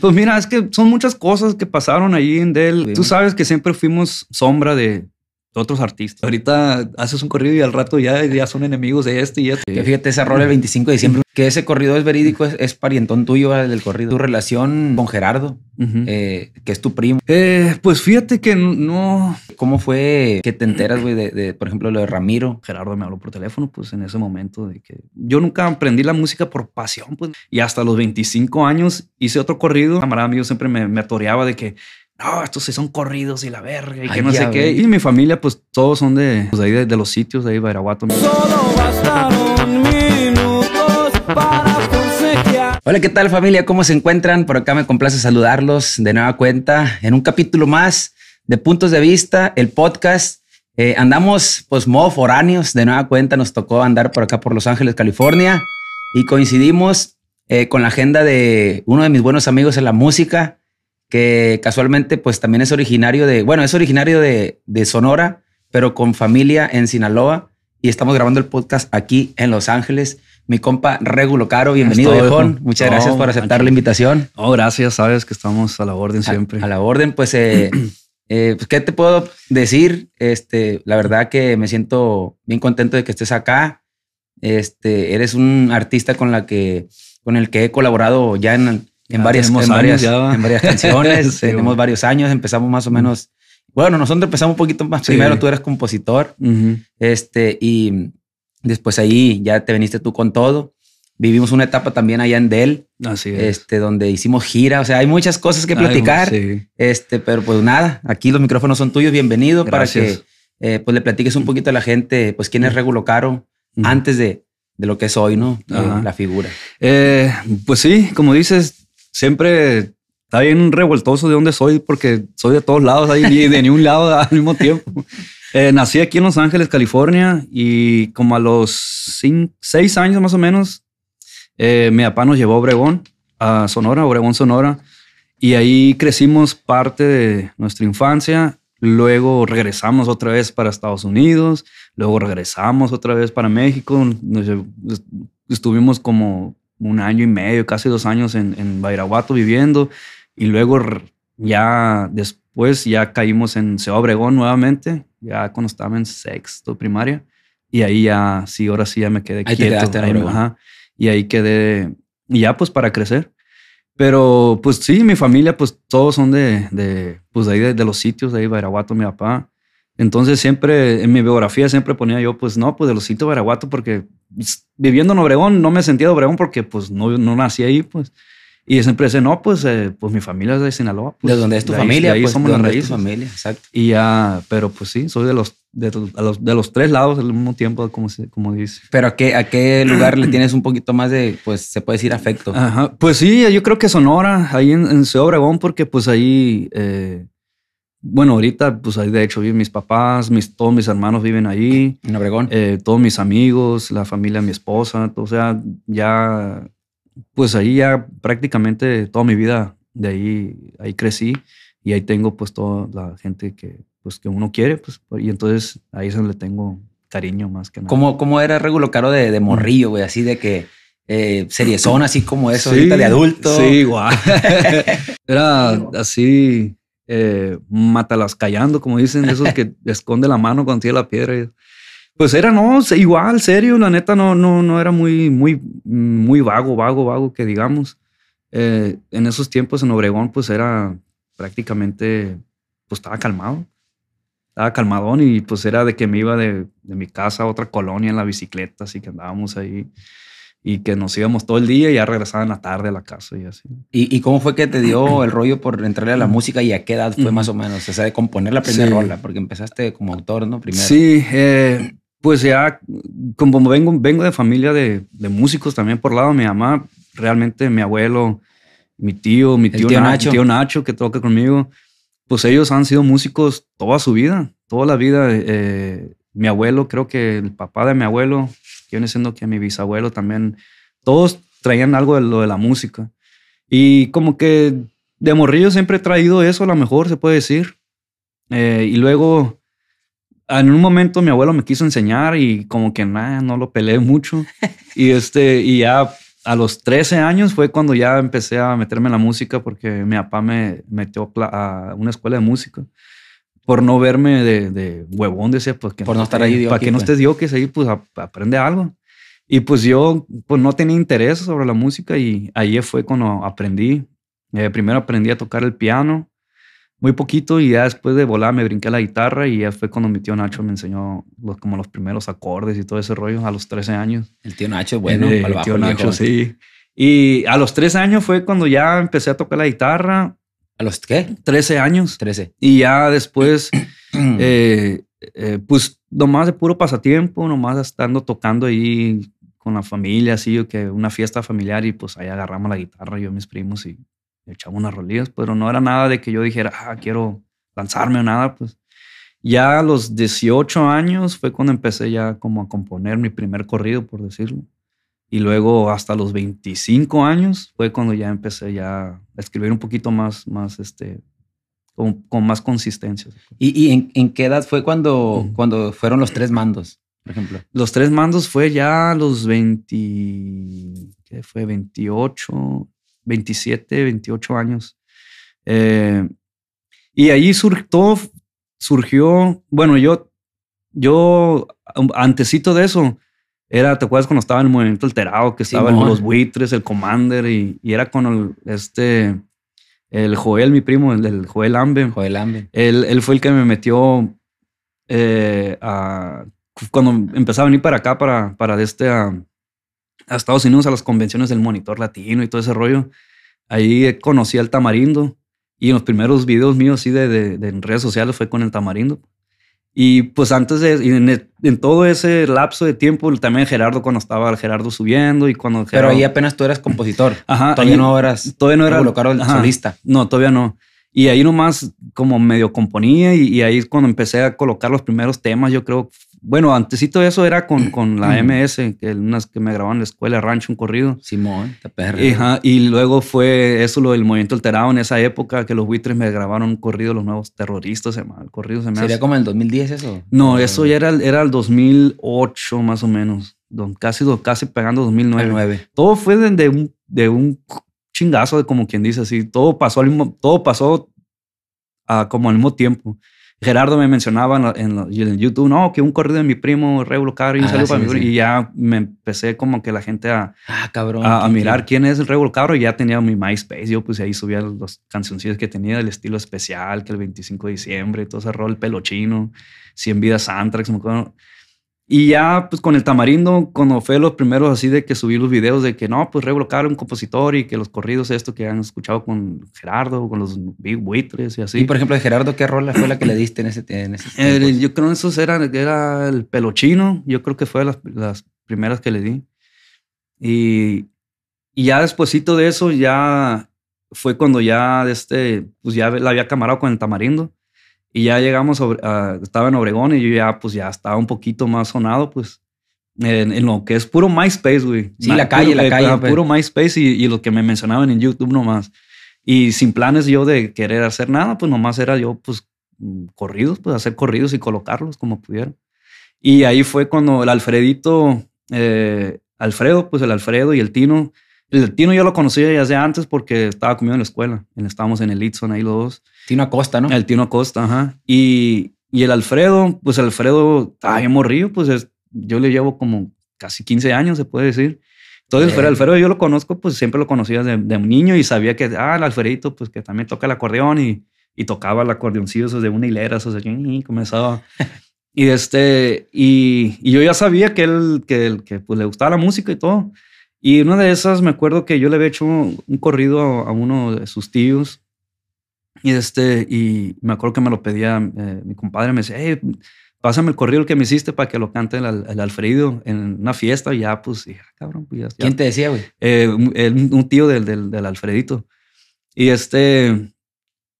Pues mira, es que son muchas cosas que pasaron ahí en Dell. Tú sabes que siempre fuimos sombra de otros artistas. Ahorita haces un corrido y al rato ya, ya son enemigos de este y este. Que fíjate, ese rol el 25 de diciembre, que ese corrido es verídico, es, parientón tuyo el del corrido. Tu relación con Gerardo, eh, que es tu primo. Eh, pues fíjate que no. ¿Cómo fue que te enteras, güey, de, por ejemplo, lo de Ramiro? Gerardo me habló por teléfono, pues en ese momento de que yo nunca aprendí la música por pasión, pues. Y hasta los 25 años hice otro corrido. Camarada mío siempre me, me atoreaba de que no, estos sí son corridos y la verga y que no sé qué. Y mi familia, pues todos son de, pues, ahí de, los sitios de ahí, Bairaguato. Solo bastaron minutos para Hola, ¿qué tal familia? ¿Cómo se encuentran? Por acá me complace saludarlos de nueva cuenta en un capítulo más de Puntos de Vista, el podcast. Eh, andamos, pues, modo foráneos. De nueva cuenta nos tocó andar por acá por Los Ángeles, California y coincidimos eh, con la agenda de uno de mis buenos amigos en la música, que casualmente pues también es originario de, bueno, es originario de, Sonora, pero con familia en Sinaloa y estamos grabando el podcast aquí en Los Ángeles. Mi compa Regulo Caro, bienvenido, viejón. Muchas gracias por aceptar la invitación. Oh, gracias. Sabes que estamos a la orden siempre. A, la orden, pues, eh, eh, pues, ¿qué te puedo decir? Este, la verdad que me siento bien contento de que estés acá. Este, eres un artista con la que, con el que he colaborado ya en, en, varias, en, varias, en varias canciones. tenemos varios años, empezamos más o menos. Bueno, nosotros empezamos un poquito más. Primero tú eres compositor, este, y después ahí ya te viniste tú con todo. Vivimos una etapa también allá en Dell, Así es. este, donde hicimos gira. O sea, hay muchas cosas que platicar. Este, pero pues nada, aquí los micrófonos son tuyos. Bienvenido para que eh, pues le platiques un poquito a la gente, pues quién es Regulo Caro antes de, de, lo que es hoy, ¿no? la figura. Eh, pues sí, como dices, siempre está bien revueltoso de dónde soy, porque soy de todos lados ahí y de ni un lado al mismo tiempo. Eh, nací aquí en Los Ángeles, California, y como a los seis años más o menos, eh, mi papá nos llevó a Obregón, a Sonora, Obregón, Sonora, y ahí crecimos parte de nuestra infancia. Luego regresamos otra vez para Estados Unidos, luego regresamos otra vez para México. estuvimos como un año y medio, casi dos años en, en Bairaguato viviendo y luego ya después ya caímos en Ciudad Obregón nuevamente, ya cuando estaba en sexto primaria y ahí ya, sí, ahora sí ya me quedé ahí quieto. Te ahí, ajá, y ahí quedé, y ya pues para crecer. Pero pues sí, mi familia pues todos son de, de pues de ahí de, los sitios, de ahí Bairaguato, mi papá. Entonces siempre en mi biografía siempre ponía yo pues no, pues de los sitios de Bairaguato porque viviendo en Obregón no me sentía de Obregón porque pues no, no nací ahí, pues. Y siempre dice, no, pues, eh, pues mi familia es de Sinaloa. Pues, ¿De dónde es tu familia? ahí pues, somos las raíces. familia, exacto. Y ya, pero pues sí, soy de los, de, los, de los tres lados al mismo tiempo, como, como dice. Pero ¿a qué, a qué lugar le tienes un poquito más de, pues, se puede decir afecto? Ajá. Pues sí, yo creo que Sonora, ahí en, en Ciudad Obregón, porque pues ahí... Eh, bueno, ahorita, pues ahí de hecho viven mis papás, mis, todos mis hermanos viven ahí. En Obregón. Eh, todos mis amigos, la familia mi esposa. O sea, ya, pues ahí ya prácticamente toda mi vida de ahí, ahí crecí y ahí tengo pues toda la gente que, pues, que uno quiere. Pues, y entonces ahí es donde le tengo cariño más que nada. ¿Cómo, cómo era Regulo Caro de, de morrillo, güey? Así de que eh, seriezón, así como eso, ahorita de adulto. Sí, igual. era así eh, mátalas callando, como dicen, esos que esconde la mano cuando tiene la piedra. Pues era, no, igual, serio, la neta no, no, no era muy, muy, muy vago, vago, vago, que digamos. Eh, en esos tiempos en Obregón, pues era prácticamente, pues estaba calmado. Estaba calmadón y pues era de que me iba de, de mi casa a otra colonia en la bicicleta, así que andábamos ahí y que nos íbamos todo el día y ya regresaban a tarde a la casa y así. ¿Y, cómo fue que te dio el rollo por entrarle a la música y a qué edad fue más o menos? O sea, de componer la primera rola, porque empezaste como autor, ¿no? Primero. Sí, eh, pues ya como vengo, vengo de familia de, de, músicos también por lado de mi mamá, realmente mi abuelo, mi tío, mi tío, Nacho. tío Nacho que toca conmigo, pues ellos han sido músicos toda su vida, toda la vida. Eh, mi abuelo, creo que el papá de mi abuelo, viene siendo que mi bisabuelo también, todos traían algo de lo de la música. Y como que de morrillo siempre he traído eso, a lo mejor se puede decir. Eh, y luego, en un momento mi abuelo me quiso enseñar y como que nada, no lo peleé mucho. y este, y ya a los 13 años fue cuando ya empecé a meterme en la música porque mi papá me metió a una escuela de música por no verme de, de huevón, decía, pues que por no estar ahí, para que no estés que ahí, pues aprende algo. Y pues yo pues no tenía interés sobre la música y ahí fue cuando aprendí. Eh, primero aprendí a tocar el piano, muy poquito, y ya después de volar me brinqué a la guitarra y ya fue cuando mi tío Nacho me enseñó los, como los primeros acordes y todo ese rollo a los 13 años. El tío Nacho, bueno, el, tío Nacho, sí. Y a los 13 años fue cuando ya empecé a tocar la guitarra ¿A los qué? 13 años. 13. Y ya después, eh, eh, pues nomás de puro pasatiempo, nomás estando tocando ahí con la familia, así, que una fiesta familiar y pues ahí agarramos la guitarra, yo y mis primos y echamos unas rolillas, pero no era nada de que yo dijera, ah, quiero lanzarme o nada, pues. Ya a los 18 años fue cuando empecé ya como a componer mi primer corrido, por decirlo. Y luego hasta los 25 años fue cuando ya empecé ya escribir un poquito más, más este, con, con más consistencia. ¿Y, y en, en, qué edad fue cuando, cuando fueron los tres mandos, por ejemplo? Los tres mandos fue ya los 20, ¿qué fue? 28, 27, 28 años. Eh, y ahí sur, todo surgió, bueno, yo, yo, antesito de eso, era, ¿te acuerdas cuando estaba en el movimiento alterado? Que estaban los buitres, el Commander y, y, era con el, este, el Joel, mi primo, el, Joel Ambe. Joel Ambe. Él, él, fue el que me metió eh, a, cuando empezaba a venir para acá, para, para este, a, a, Estados Unidos, a las convenciones del Monitor Latino y todo ese rollo. Ahí conocí al Tamarindo y en los primeros videos míos, sí, de, de, de en redes sociales fue con el Tamarindo. Y pues antes de, en, en, todo ese lapso de tiempo, también Gerardo, cuando estaba Gerardo subiendo y cuando... Pero ahí apenas tú eras compositor. Ajá. Todavía no eras... Todavía no era... el solista. No, todavía no. Y ahí nomás como medio componía y, y, ahí cuando empecé a colocar los primeros temas, yo creo bueno, antesito de eso era con, con la MS, que unas que me grababan en la escuela Rancho, un corrido. Simón, te perra. y luego fue eso lo del movimiento alterado en esa época, que los buitres me grabaron un corrido, los nuevos terroristas, se el corrido se me ¿Sería como en el 2010 eso? No, eso ya era, era el 2008 más o menos, casi, casi pegando 2009. Todo fue de, un, de un chingazo, de como quien dice así, todo pasó al mismo, todo pasó a, como al mismo tiempo. Gerardo me mencionaba en, en, YouTube, no, que un corrido de mi primo Reulo Caro y un ah, saludo para mi Y ya me empecé como que la gente a, ah, cabrón, a, mirar quién es el Reulo Caro y ya tenía mi MySpace. Yo pues ahí subía las canciones que tenía del estilo especial, que el 25 de diciembre, todo ese rol, pelo chino, 100 vidas Antrax, me acuerdo. Y ya, pues con el tamarindo, cuando fue los primeros así de que subí los videos de que no, pues Reblo Caro, un compositor y que los corridos, esto que han escuchado con Gerardo, con los Big Buitres y así. Y por ejemplo, de Gerardo, ¿qué rola fue la que le diste en ese, en ese Yo creo que esos eran, era el pelochino, yo creo que fue las, las primeras que le di. Y, y ya despuesito de eso, ya fue cuando ya, este, pues ya la había camarado con el tamarindo. Y ya llegamos, a, estaba en Obregón y yo ya, pues ya estaba un poquito más sonado, pues, en, lo que es puro MySpace, güey. Sí, la calle, la calle. Pues. Puro MySpace y, y, lo que me mencionaban en YouTube nomás. Y sin planes yo de querer hacer nada, pues nomás era yo, pues, corridos, pues hacer corridos y colocarlos como pudiera. Y ahí fue cuando el Alfredito, eh, Alfredo, pues el Alfredo y el Tino, el Tino yo lo conocía ya desde antes porque estaba conmigo en la escuela. Estábamos en el Litson ahí los dos. Tino Acosta, ¿no? El Tino Acosta, ajá. Y, y el Alfredo, pues Alfredo estaba bien morrido, pues yo le llevo como casi 15 años, se puede decir. Entonces, el Alfredo yo lo conozco, pues siempre lo conocía de, de, un niño y sabía que, ah, el Alfredito, pues que también toca el acordeón y, y tocaba el acordeoncillo esos de una hilera, esos de y comenzaba. y este, y, y, yo ya sabía que él, que, que pues le gustaba la música y todo. Y una de esas me acuerdo que yo le había hecho un, corrido a, uno de sus tíos. Y, este, y me acuerdo que me lo pedía eh, mi compadre. Me decía, hey, pásame el corrido que me hiciste para que lo cante el, Alfredo en una fiesta. Y ya, pues, ah, cabrón, pues ya, ¿Quién te decía, güey? Eh, un, tío del, del, del Alfredito. Y este,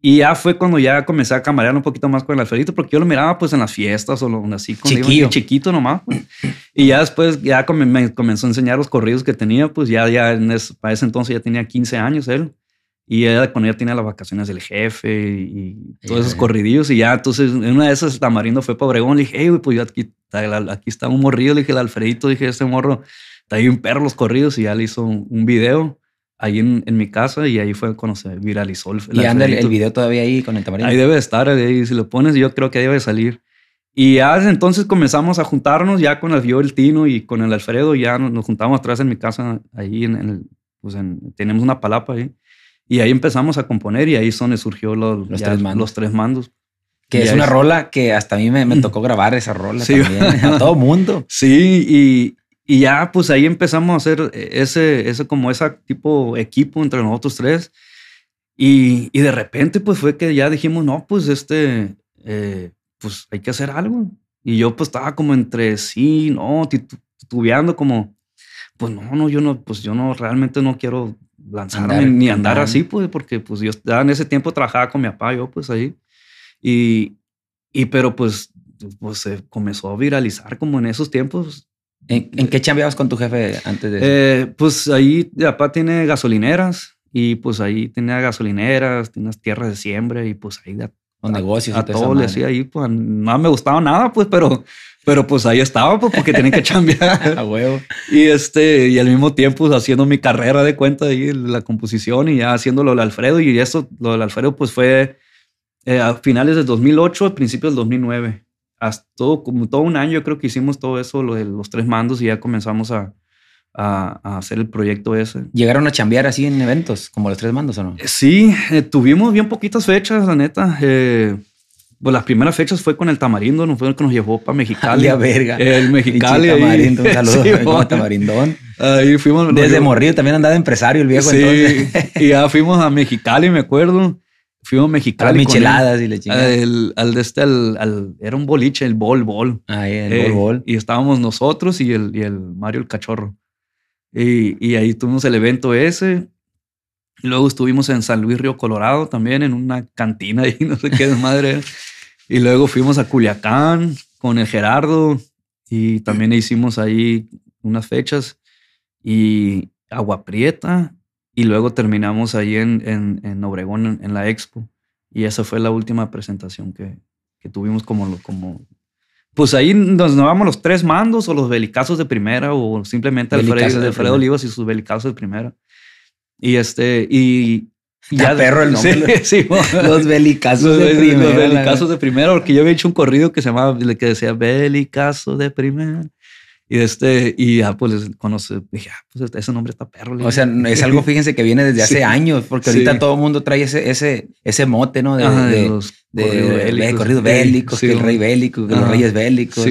y ya fue cuando ya comencé a camarear un poquito más con el Alfredito, porque yo lo miraba pues en las fiestas o lo, así, con chiquito nomás. Pues. Y ya después ya me comenzó a enseñar los corridos que tenía, pues ya, ya en ese, para ese entonces ya tenía 15 años él. Y era cuando ya tenía las vacaciones del jefe y, todos esos corridillos. Y ya, entonces, en una de esas, Tamarindo fue para Obregón. Le dije, hey, pues yo aquí, aquí está un morrido. Le dije, el Alfredito, dije, este morro está ahí un perro los corridos y ya le hizo un, video ahí en, en, mi casa y ahí fue cuando se viralizó el, ¿Y anda el, video todavía ahí con el tamarindo? Ahí debe estar, ahí si lo pones yo creo que debe salir. Y ya desde entonces comenzamos a juntarnos ya con el yo, el Tino y con el Alfredo, ya nos, juntamos atrás en mi casa, ahí en, el, pues tenemos una palapa ahí. Y ahí empezamos a componer y ahí son surgió los, los, tres, mandos. los tres mandos. Que es una rola que hasta a mí me, me tocó grabar esa rola sí. también, a todo mundo. Sí, y, y, ya pues ahí empezamos a hacer ese, ese como ese tipo equipo entre nosotros tres. Y, y de repente pues fue que ya dijimos, no, pues este, eh, pues hay que hacer algo. Y yo pues estaba como entre sí, no, titubeando como, pues no, no, yo no, pues yo no, realmente no quiero lanzarme ni andar así, pues, porque pues yo en ese tiempo trabajaba con mi papá, yo pues ahí. Y, y pero pues, pues se comenzó a viralizar como en esos tiempos. ¿En, qué chambeabas con tu jefe antes de eso? Eh, pues ahí mi papá tiene gasolineras y pues ahí tenía gasolineras, tiene unas tierras de siembra y pues ahí los negocios. A, todo le hacía ahí, pues no me gustaba nada, pues, pero, pero pues ahí estaba, pues, porque tenía que chambear. a huevo. Y este, y al mismo tiempo pues, haciendo mi carrera de cuenta ahí, la composición y ya haciendo lo del Alfredo. Y eso, lo del Alfredo, pues fue eh, a finales del 2008, a principios del 2009. Hasta todo, como todo un año, yo creo que hicimos todo eso, lo de los tres mandos, y ya comenzamos a, a, hacer el proyecto ese. ¿Llegaron a chambear así en eventos como los tres mandos o no? Eh, sí, eh, tuvimos bien poquitas fechas, la neta. Eh, pues las primeras fechas fue con el Tamarindo, no fue el que nos llevó para Mexicali. a verga. El Mexicali. Tamarindo, un saludo. Tamarindón. Ahí fuimos. Desde Morrillo también andaba de empresario el viejo. Sí, y ya fuimos a Mexicali, me acuerdo. Fuimos a Mexicali. micheladas y le chingadas. Al, de este, al, era un boliche, el Bol Bol. Ah, el Bol Bol. Y estábamos nosotros y el, y el Mario el Cachorro. Y, ahí tuvimos el evento ese. luego estuvimos en San Luis Río Colorado también, en una cantina y no sé qué madre. y luego fuimos a Culiacán con el Gerardo y también hicimos ahí unas fechas y Agua Prieta. Y luego terminamos ahí en, en, en Obregón, en, la Expo. Y esa fue la última presentación que, que tuvimos como, como pues ahí nos vamos los tres mandos o los belicazos de primera o simplemente Alfredo, de Alfredo Olivas y sus belicazos de primera. Y este, y ya perro el nombre. Sí, los belicazos de primera. Los belicazos de primera, porque yo había hecho un corrido que se llamaba, que decía belicazo de primera. Y este, y ya pues conoce, dije, ah, pues ese nombre está perro. O sea, es algo, fíjense, que viene desde hace años, porque ahorita todo el mundo trae ese, ese, ese mote, ¿no? De, de, los de, corridos bélicos, que el rey bélico, que los reyes bélicos.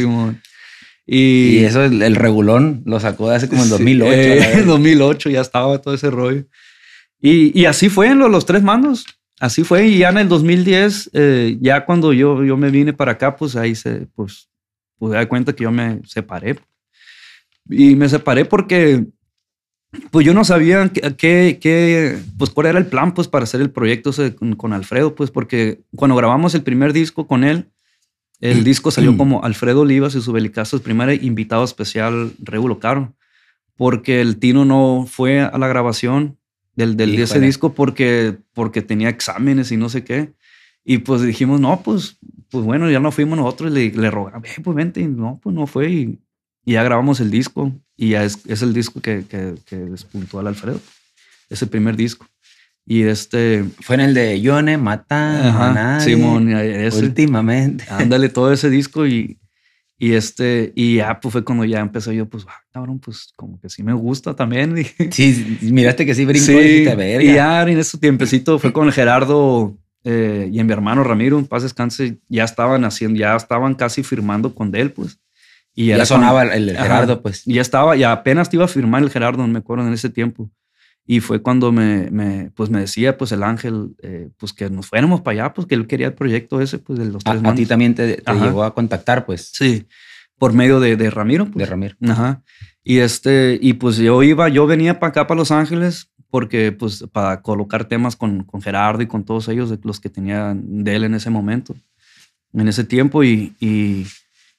Y, y, eso, el, regulón lo sacó de hace como en 2008. en 2008 ya estaba todo ese rollo. Y, y así fue en los, tres mandos. Así fue. Y ya en el 2010, eh, ya cuando yo, yo me vine para acá, pues ahí se, pues, pude dar cuenta que yo me separé. Y me separé porque pues yo no sabía qué, qué, pues cuál era el plan pues para hacer el proyecto con, Alfredo, pues porque cuando grabamos el primer disco con él, el disco salió como Alfredo Olivas y su Belicazo, el primer invitado especial Regulo Caro, porque el Tino no fue a la grabación del, del de ese disco porque, porque tenía exámenes y no sé qué. Y pues dijimos, no, pues, pues bueno, ya no fuimos nosotros, le, le rogamos, pues vente, y no, pues no fue. Y y ya grabamos el disco y ya es, es el disco que, que, que, despuntó al Alfredo. Es el primer disco. Y este... Fue en el de Yone, Mata, Simón, ese, últimamente. Ándale, todo ese disco y, y este, y ya pues fue cuando ya empezó yo, pues, ah, cabrón, pues como que sí me gusta también. Sí, miraste que sí brincó sí, y, y ya en ese tiempecito fue con el Gerardo eh, y en mi hermano Ramiro, en paz descanse, ya estaban haciendo, ya estaban casi firmando con él, pues. Y ya sonaba el, Gerardo, pues. ya estaba, ya apenas te iba a firmar el Gerardo, me acuerdo en ese tiempo. Y fue cuando me, me pues me decía, pues el ángel, eh, pues que nos fuéramos para allá, pues que él quería el proyecto ese, pues de los tres A, a ti también te, llegó a contactar, pues. Sí, por medio de, de Ramiro. Pues. De Ramiro. Ajá. Y este, y pues yo iba, yo venía para acá, para Los Ángeles, porque pues para colocar temas con, con Gerardo y con todos ellos, los que tenía de él en ese momento, en ese tiempo. Y, y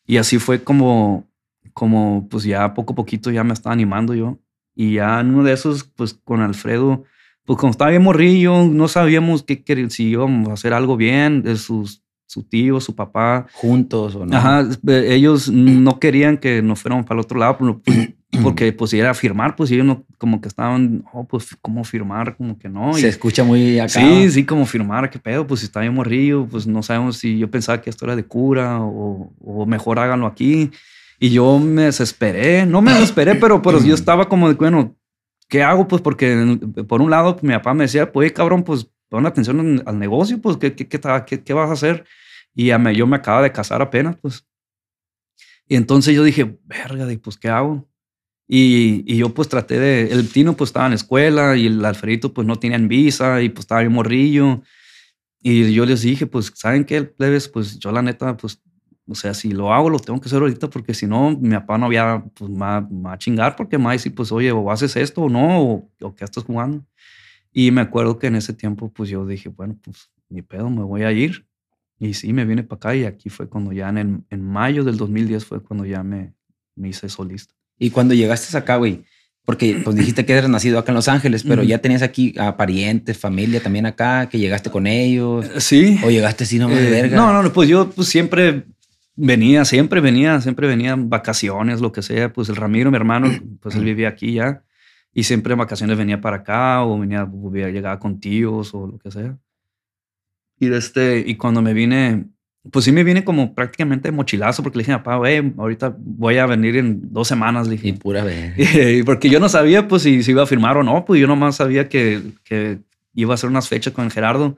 y así fue como, como pues ya poco a poquito ya me estaba animando yo. Y ya en uno de esos, pues con Alfredo, pues como estaba bien morrillo, no sabíamos qué, si íbamos a hacer algo bien, de sus, su tío, su papá. Juntos o no. Ajá, ellos no querían que nos fuéramos para el otro lado, pues, porque pues si era firmar, pues ellos no, como que estaban, oh, pues cómo firmar, como que no. Se escucha muy acá. Sí, sí, como firmar, qué pedo, pues si está bien morrillo, pues no sabemos si yo pensaba que esto era de cura o, o mejor háganlo aquí. Y yo me desesperé, no me desesperé, pero, pero yo estaba como de, bueno, ¿qué hago? Pues porque por un lado mi papá me decía, pues cabrón, pues pon atención al negocio, pues ¿qué, qué, qué, qué vas a hacer? Y ya me, yo me acaba de casar apenas, pues. Y entonces yo dije, verga, pues ¿qué hago? Y, y, yo pues traté de, el Tino pues estaba en la escuela y el Alfredito pues no tenían visa y pues estaba bien morrillo. Y yo les dije, pues, ¿saben qué, plebes? Pues yo la neta, pues, o sea, si lo hago, lo tengo que hacer ahorita porque si no, mi papá no había, pues, va, a chingar porque me va a decir, pues, oye, o haces esto o no, o, o qué estás jugando. Y me acuerdo que en ese tiempo, pues, yo dije, bueno, pues, ni pedo, me voy a ir. Y sí, me vine para acá y aquí fue cuando ya en, en mayo del 2010 fue cuando ya me, me hice solista. Y cuando llegaste acá, güey, porque pues dijiste que eres nacido acá en Los Ángeles, pero ya tenías aquí a parientes, familia también acá, que llegaste con ellos. Eh, sí. O llegaste así nomás de Eh, verga. No, no, pues yo pues siempre venía, siempre venía, siempre venía en vacaciones, lo que sea. Pues el Ramiro, mi hermano, pues él vivía aquí ya. Y siempre en vacaciones venía para acá o venía, venía llegaba con tíos o lo que sea. Y, de este, y cuando me vine, pues sí me vine como prácticamente mochilazo porque le dije a papá, güey, ahorita voy a venir en dos semanas. Le Y dije, pura verga. y porque yo no sabía pues si se iba a firmar o no, pues yo nomás sabía que, que iba a hacer unas fechas con Gerardo,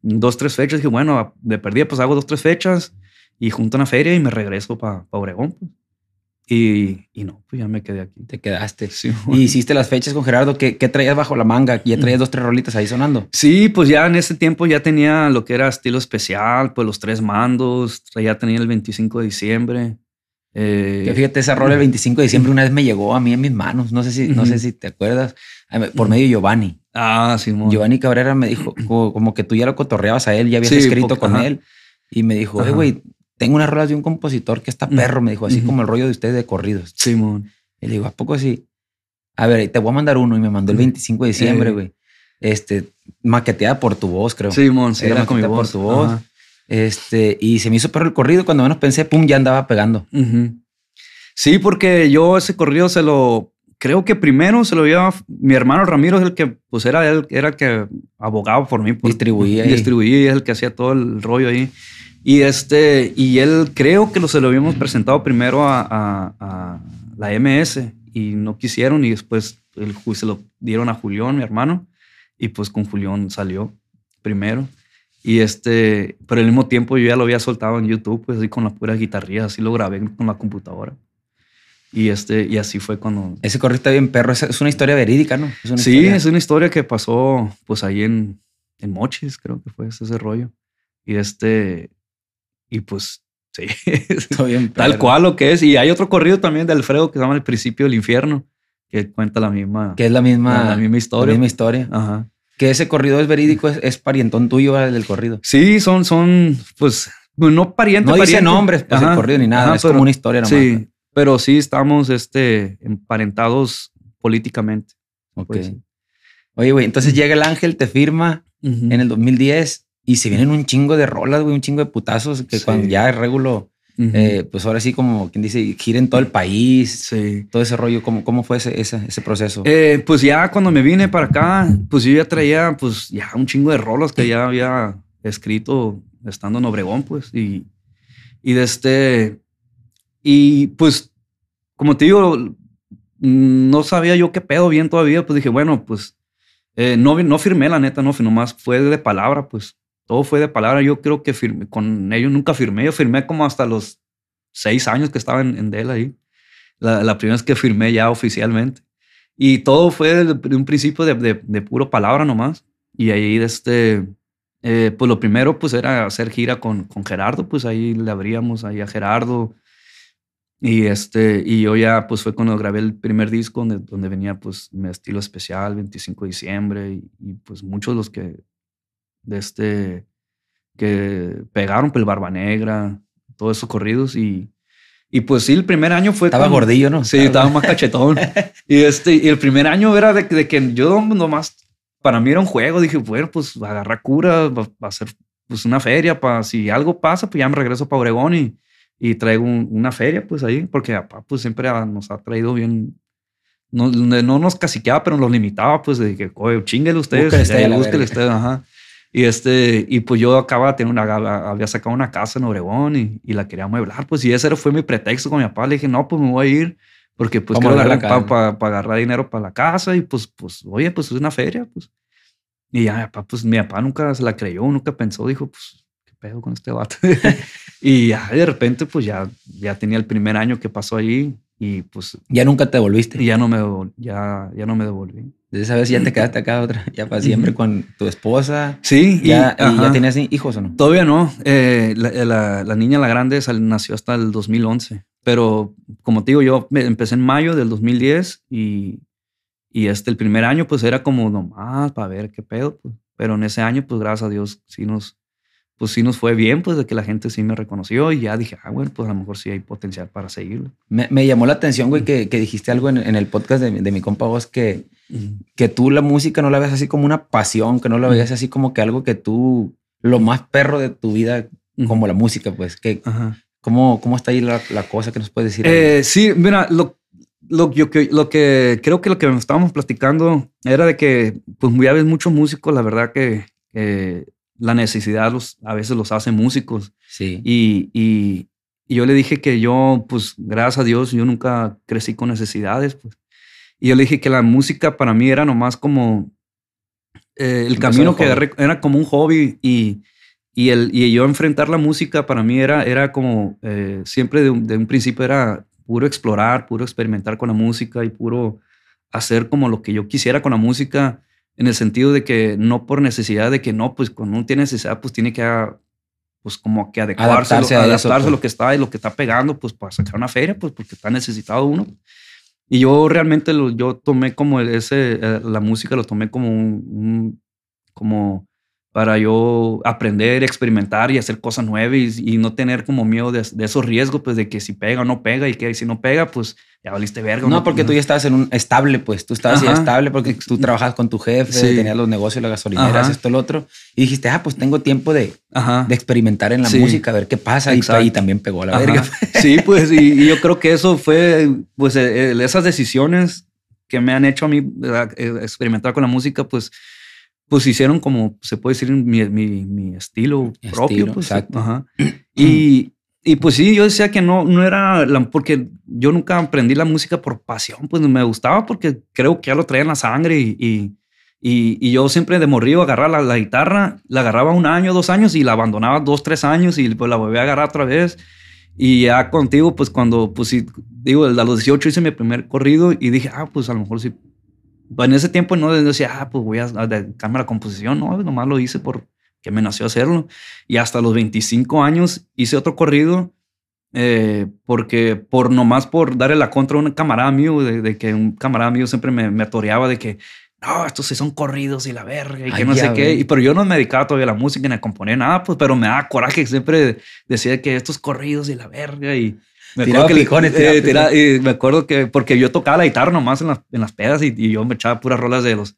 dos, tres fechas. Dije, bueno, de perdida pues hago dos, tres fechas y junto a una feria y me regreso para Obregón. Pues. Y, y no, pues ya me quedé aquí. Te quedaste. Sí, Y hiciste las fechas con Gerardo. ¿Qué, qué traías bajo la manga? Ya traías dos, tres rolitas ahí sonando. Sí, pues ya en ese tiempo ya tenía lo que era estilo especial, pues los tres mandos, ya tenía el 25 de diciembre. Eh, Que fíjate, esa rola el 25 de diciembre una vez me llegó a mí en mis manos. No sé si, no sé si te acuerdas. Por medio de Giovanni. Ah, sí, mon. Giovanni Cabrera me dijo como, como que tú ya lo cotorreabas a él, ya habías Sí, escrito con ajá. él. Y me dijo, güey, tengo unas rolas de un compositor que está perro. Me dijo, así Ujú. como el rollo de ustedes de corridos. Simón. Y le digo, ¿a poco sí? A ver, te voy a mandar uno. Y me mandó el 25 de diciembre, Eh. güey. Este, maqueteada por tu voz, creo. Simón, sí, Era con mi maqueta por voz. tu voz. Ajá. Este, y se me hizo perro el corrido. Cuando menos pensé, pum, ya andaba pegando. Ujú. Sí, porque yo ese corrido se lo creo que primero se lo lleva mi hermano Ramiro, es el que pues era él, era el que abogaba por mí, por- Distribuía ahí. distribuía y es el que hacía todo el rollo ahí. Y este, y él creo que lo se lo habíamos presentado primero a, a- a la MS y no quisieron y después el, se lo dieron a Julián, mi hermano, y pues con Julián salió primero. Y este, pero al mismo tiempo yo ya lo había soltado en YouTube, pues así con la pura guitarrilla, así lo grabé con la computadora. Y este, y así fue cuando. Ese corrido está bien perro. Es, es una historia verídica, ¿no? Es una Sí, historia- es una historia que pasó pues ahí en, en Mochis, creo que fue ese, ese rollo. Y este, y pues sí, está bien tal cual lo que es. Y hay otro corrido también de Alfredo que se llama El principio del infierno, que cuenta la misma, Que es la misma, la, misma historia. la misma historia. Ajá. Que ese corrido es verídico, es, es parientón tuyo del corrido. Sí, son, son, pues, no pariente, No dice pariente. nombres, pues, Ajá, el corrido ni nada. ajá, es pero- como una historia nomás. Sí, pero sí estamos este, emparentados políticamente. Ok. pues, sí. Oye, güey, entonces llega el ángel, te firma en el 2010 y se vienen un chingo de rolas, güey, un chingo de putazos que Sí. cuando ya es regulo, Ujú. eh, pues ahora sí, como quien dice, gira en todo el país, sí. todo ese rollo. ¿Cómo, cómo fue ese, ese, ese proceso? Eh, pues ya cuando me vine para acá, pues yo ya traía pues ya un chingo de rolas que ya había escrito estando en Obregón, pues, y, y de este, y pues, como te digo, no sabía yo qué pedo bien todavía, pues dije, bueno, pues, eh, no, no firmé la neta, no, nomás fue de palabra, pues, todo fue de palabra, yo creo que con ellos nunca firmé, yo firmé como hasta los seis años que estaba en, en Dell ahí, la, la primera vez que firmé ya oficialmente. Y todo fue de, de un principio de, de, de puro palabra nomás. Y ahí, este, eh, pues lo primero pues era hacer gira con, con Gerardo, pues ahí le abríamos ahí a Gerardo. Y este, y yo ya pues fue cuando grabé el primer disco donde, donde venía pues mi estilo especial, 25 de diciembre, y, y, pues muchos de los que, de este, que pegaron, pues el Barba Negra, todos esos corridos y... Y pues sí, el primer año fue... Estaba cuando- gordillo, ¿no? Sí, estaba más cachetón. y, este, y el primer año era de, que- de que yo nomás, para mí era un juego. Dije, bueno, pues agarrar cura, va, va a ser pues una feria. para si algo pasa, pues ya me regreso para Obregón y, y traigo un- una feria, pues ahí, porque papá pues siempre nos ha traído bien, no, no nos caciqueaba, pero nos limitaba, pues de que, oye, chinguele ustedes, búsquele ustedes, ajá. Y este, y pues yo acababa de tener una, había sacado una casa en Obregón y, y, la quería mueblar, pues, y ese fue mi pretexto con mi papá. Le dije, no, pues me voy a ir porque pues quiero agarrar, para agarrar dinero para la casa y pues, pues, oye, pues es una feria, pues. Y ya, mi papá, pues mi papá nunca se la creyó, nunca pensó, dijo, pues, ¿qué pedo con este vato? y ya de repente, pues ya, ya tenía el primer año que pasó ahí y pues... Ya nunca te volviste. Y ya no me, ya, ya no me devolví. Desde esa vez ya te quedaste acá otra, ya para siempre con tu esposa. Sí. Ya, y, ya tenías hijos o no? Todavía no. Eh, la, la, niña, la grande, nació hasta el 2011. Pero como te digo, yo empecé en mayo del 2010 y, y este, el primer año pues era como nomás para ver qué pedo. Pues. Pero en ese año, pues gracias a Dios, sí nos, pues sí nos fue bien, pues de que la gente sí me reconoció y ya dije, ah, bueno, pues a lo mejor sí hay potencial para seguirlo. Me, me llamó la atención, güey, que, que dijiste algo en, en, el podcast de, de mi compa vos que, que tú la música no la ves así como una pasión, que no la veías así como que algo que tú, lo más perro de tu vida, como la música, pues, que, ¿cómo, ¿cómo está ahí la, la, cosa que nos puedes decir? Eh, sí, mira, lo, lo, yo, lo que creo que lo que estábamos platicando era de que, pues, ya ves muchos músicos, la verdad que la necesidad los, a veces los hace músicos. Sí. Y, y, yo le dije que yo, pues gracias a Dios, yo nunca crecí con necesidades. Pues. Y yo le dije que la música para mí era nomás como eh, el camino que era, como un hobby y, y, el, y yo enfrentar la música para mí era, era como eh, siempre de un, de un principio era puro explorar, puro experimentar con la música y puro hacer como lo que yo quisiera con la música en el sentido de que no por necesidad de que no, pues cuando uno tiene necesidad, pues tiene que, pues como que adecuarse, adaptarse, a, adaptarse a lo pues. que está y lo que está pegando, pues para sacar una feria, pues porque está necesitado uno. Y yo realmente lo, yo tomé como ese, eh, la música lo tomé como un como para yo aprender, experimentar y hacer cosas nuevas y, no tener como miedo de, esos riesgos, pues de que si pega o no pega y que si no pega, pues ya valiste verga. No, porque tú ya estabas en un estable, pues tú estabas ya estable porque tú trabajas con tu jefe, tenías los negocios, las gasolineras, esto, el otro. Y dijiste, ah, pues tengo tiempo de, de experimentar en la música, a ver qué pasa. Y ahí también pegó la verga. Sí, pues y, yo creo que eso fue, pues eh, esas decisiones que me han hecho a mí eh, experimentar con la música, pues pues hicieron como, se puede decir, mi, mi, mi estilo, propio. Pues, exacto. Ajá. Y, y, pues sí, yo decía que no, no era, porque yo nunca aprendí la música por pasión, pues me gustaba porque creo que ya lo traía en la sangre y, y, y, yo siempre de morrido agarraba la, la, guitarra, la agarraba un año, dos años y la abandonaba dos, tres años y pues la volví a agarrar otra vez. Y ya contigo, pues cuando, pues sí, digo, a los 18 hice mi primer corrido y dije, ah, pues a lo mejor sí en ese tiempo no decía, ah, pues voy a dedicarme a la composición, no, nomás lo hice porque me nació hacerlo. Y hasta los 25 años hice otro corrido eh, porque por nomás por darle la contra a un camarada mío, de, que un camarada mío siempre me, me atoreaba de que, no, estos sí son corridos y la verga y que no sé qué. Y, pero yo no me dedicaba todavía a la música ni a componer nada, pues, pero me daba coraje siempre decía que estos corridos y la verga y me acuerdo, que, eh, me acuerdo que porque yo tocaba la guitarra nomás en las, en las pedas y, yo me echaba puras rolas de los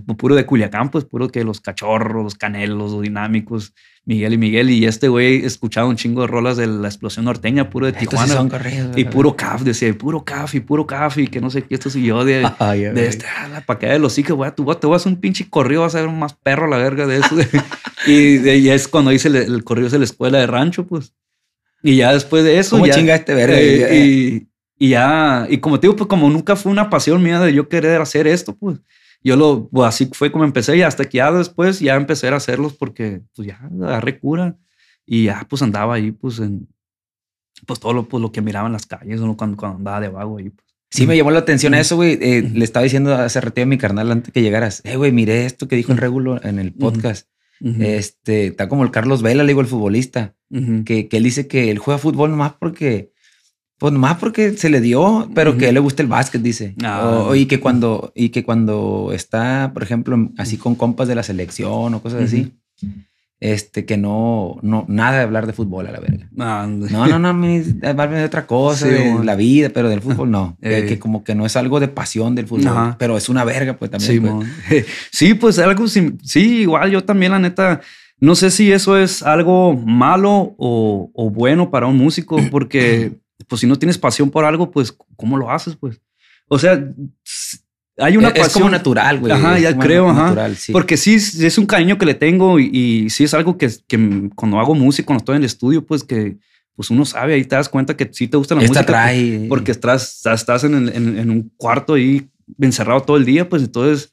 puro de Culiacán, pues puro que los cachorros, los canelos, los dinámicos, Miguel y Miguel. Y este güey escuchaba un chingo de rolas de la explosión norteña, puro de Tijuana. y puro caf, decía, puro caf y puro caf y que no sé qué. Esto y yo de, de este, ah, para que de los hijos, güey, tú vas a un pinche corrido, vas a ver más perro a la verga de eso. y, de, es cuando hice el, el corrido de la escuela de rancho, pues. Y ya después de eso. ¿Cómo ya, chinga este verga? Eh, y, ya, y como te digo, pues como nunca fue una pasión mía de yo querer hacer esto, pues yo lo, pues así fue como empecé y hasta que ya después ya empecé a hacerlos porque pues ya agarré cura y ya pues andaba ahí pues en, pues todo lo, pues, lo que miraba en las calles cuando, cuando andaba de vago ahí. Pues. Sí, me llamó la atención eso, güey. Eh, le estaba diciendo hace rato a mi carnal antes que llegaras, eh, güey, miré esto que dijo el Regulo en el podcast. Este, está como el Carlos Vela, le digo, el futbolista, que, que, él dice que él juega fútbol nomás porque, pues nomás porque se le dio, pero que a él le gusta el básquet, dice. Ah, y que cuando, y que cuando está, por ejemplo, así con compas de la selección o cosas así, este, que no, no, nada de hablar de fútbol a la verga. no, no, no, hablarme de otra cosa, de la vida, pero del fútbol no. que, eh. como que no es algo de pasión del fútbol, pero es una verga, pues también. Pues. Sí, pues algo, sí, igual yo también, la neta, no sé si eso es algo malo o, o bueno para un músico, porque pues si no tienes pasión por algo, pues ¿cómo lo haces? Pues O sea, hay una es, pasión. Es como natural, güey. Ajá, ya creo, ajá. Porque sí, es un cariño que le tengo y, y sí es algo que, que, cuando hago música, cuando estoy en el estudio, pues que pues uno sabe, ahí te das cuenta que sí te gusta la Esta música. Trae. Porque estás, estás en, en, en, un cuarto ahí encerrado todo el día, pues entonces,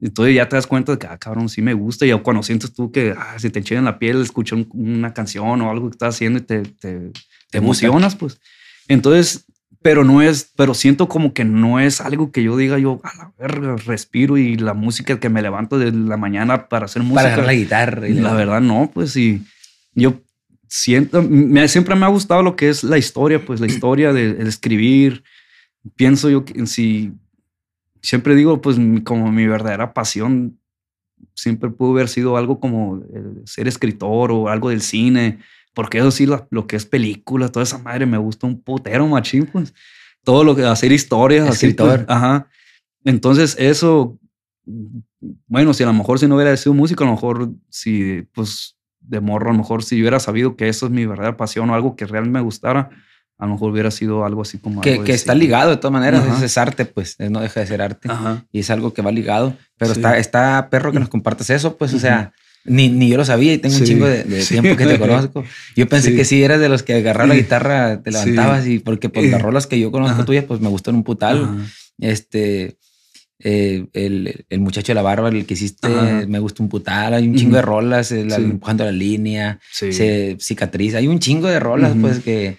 entonces ya te das cuenta de que, ah, cabrón, sí me gusta. Y cuando sientes tú que ah, si te en la piel, escuchas una canción o algo que estás haciendo y te, te, te emocionas, pues. Entonces, pero no es, pero siento como que no es algo que yo diga yo, a la verga, respiro y la música que me levanto de la mañana para hacer música. Para la guitarra. Y la, verdad, no, pues sí. Yo siento, me, siempre me ha gustado lo que es la historia, pues la historia de, escribir. Pienso yo que si siempre digo, pues como mi verdadera pasión siempre pudo haber sido algo como ser escritor o algo del cine porque eso sí, lo, que es película, toda esa madre me gusta un putero, machín, pues. Todo lo que hacer historias, así, pues, ajá. Entonces, eso, bueno, si a lo mejor si no hubiera sido músico, a lo mejor si, pues, de morro, a lo mejor si hubiera sabido que eso es mi verdadera pasión o algo que realmente me gustara, a lo mejor hubiera sido algo así como... Que, que está ligado de todas maneras, es arte, pues, no deja de ser arte. Y es algo que va ligado, pero está, está perro que nos compartas eso, pues, o sea, ni, ni yo lo sabía y tengo un chingo de, tiempo que te conozco. Yo pensé que sí eras de los que agarrar la guitarra, te levantabas y porque pues las rolas que yo conozco tuyas pues me gustan un putal. Este, eh, el, el, muchacho de la barba, el que hiciste, me gusta un putal. Hay un chingo de rolas, el, empujando la línea, se cicatriz. Hay un chingo de rolas pues que,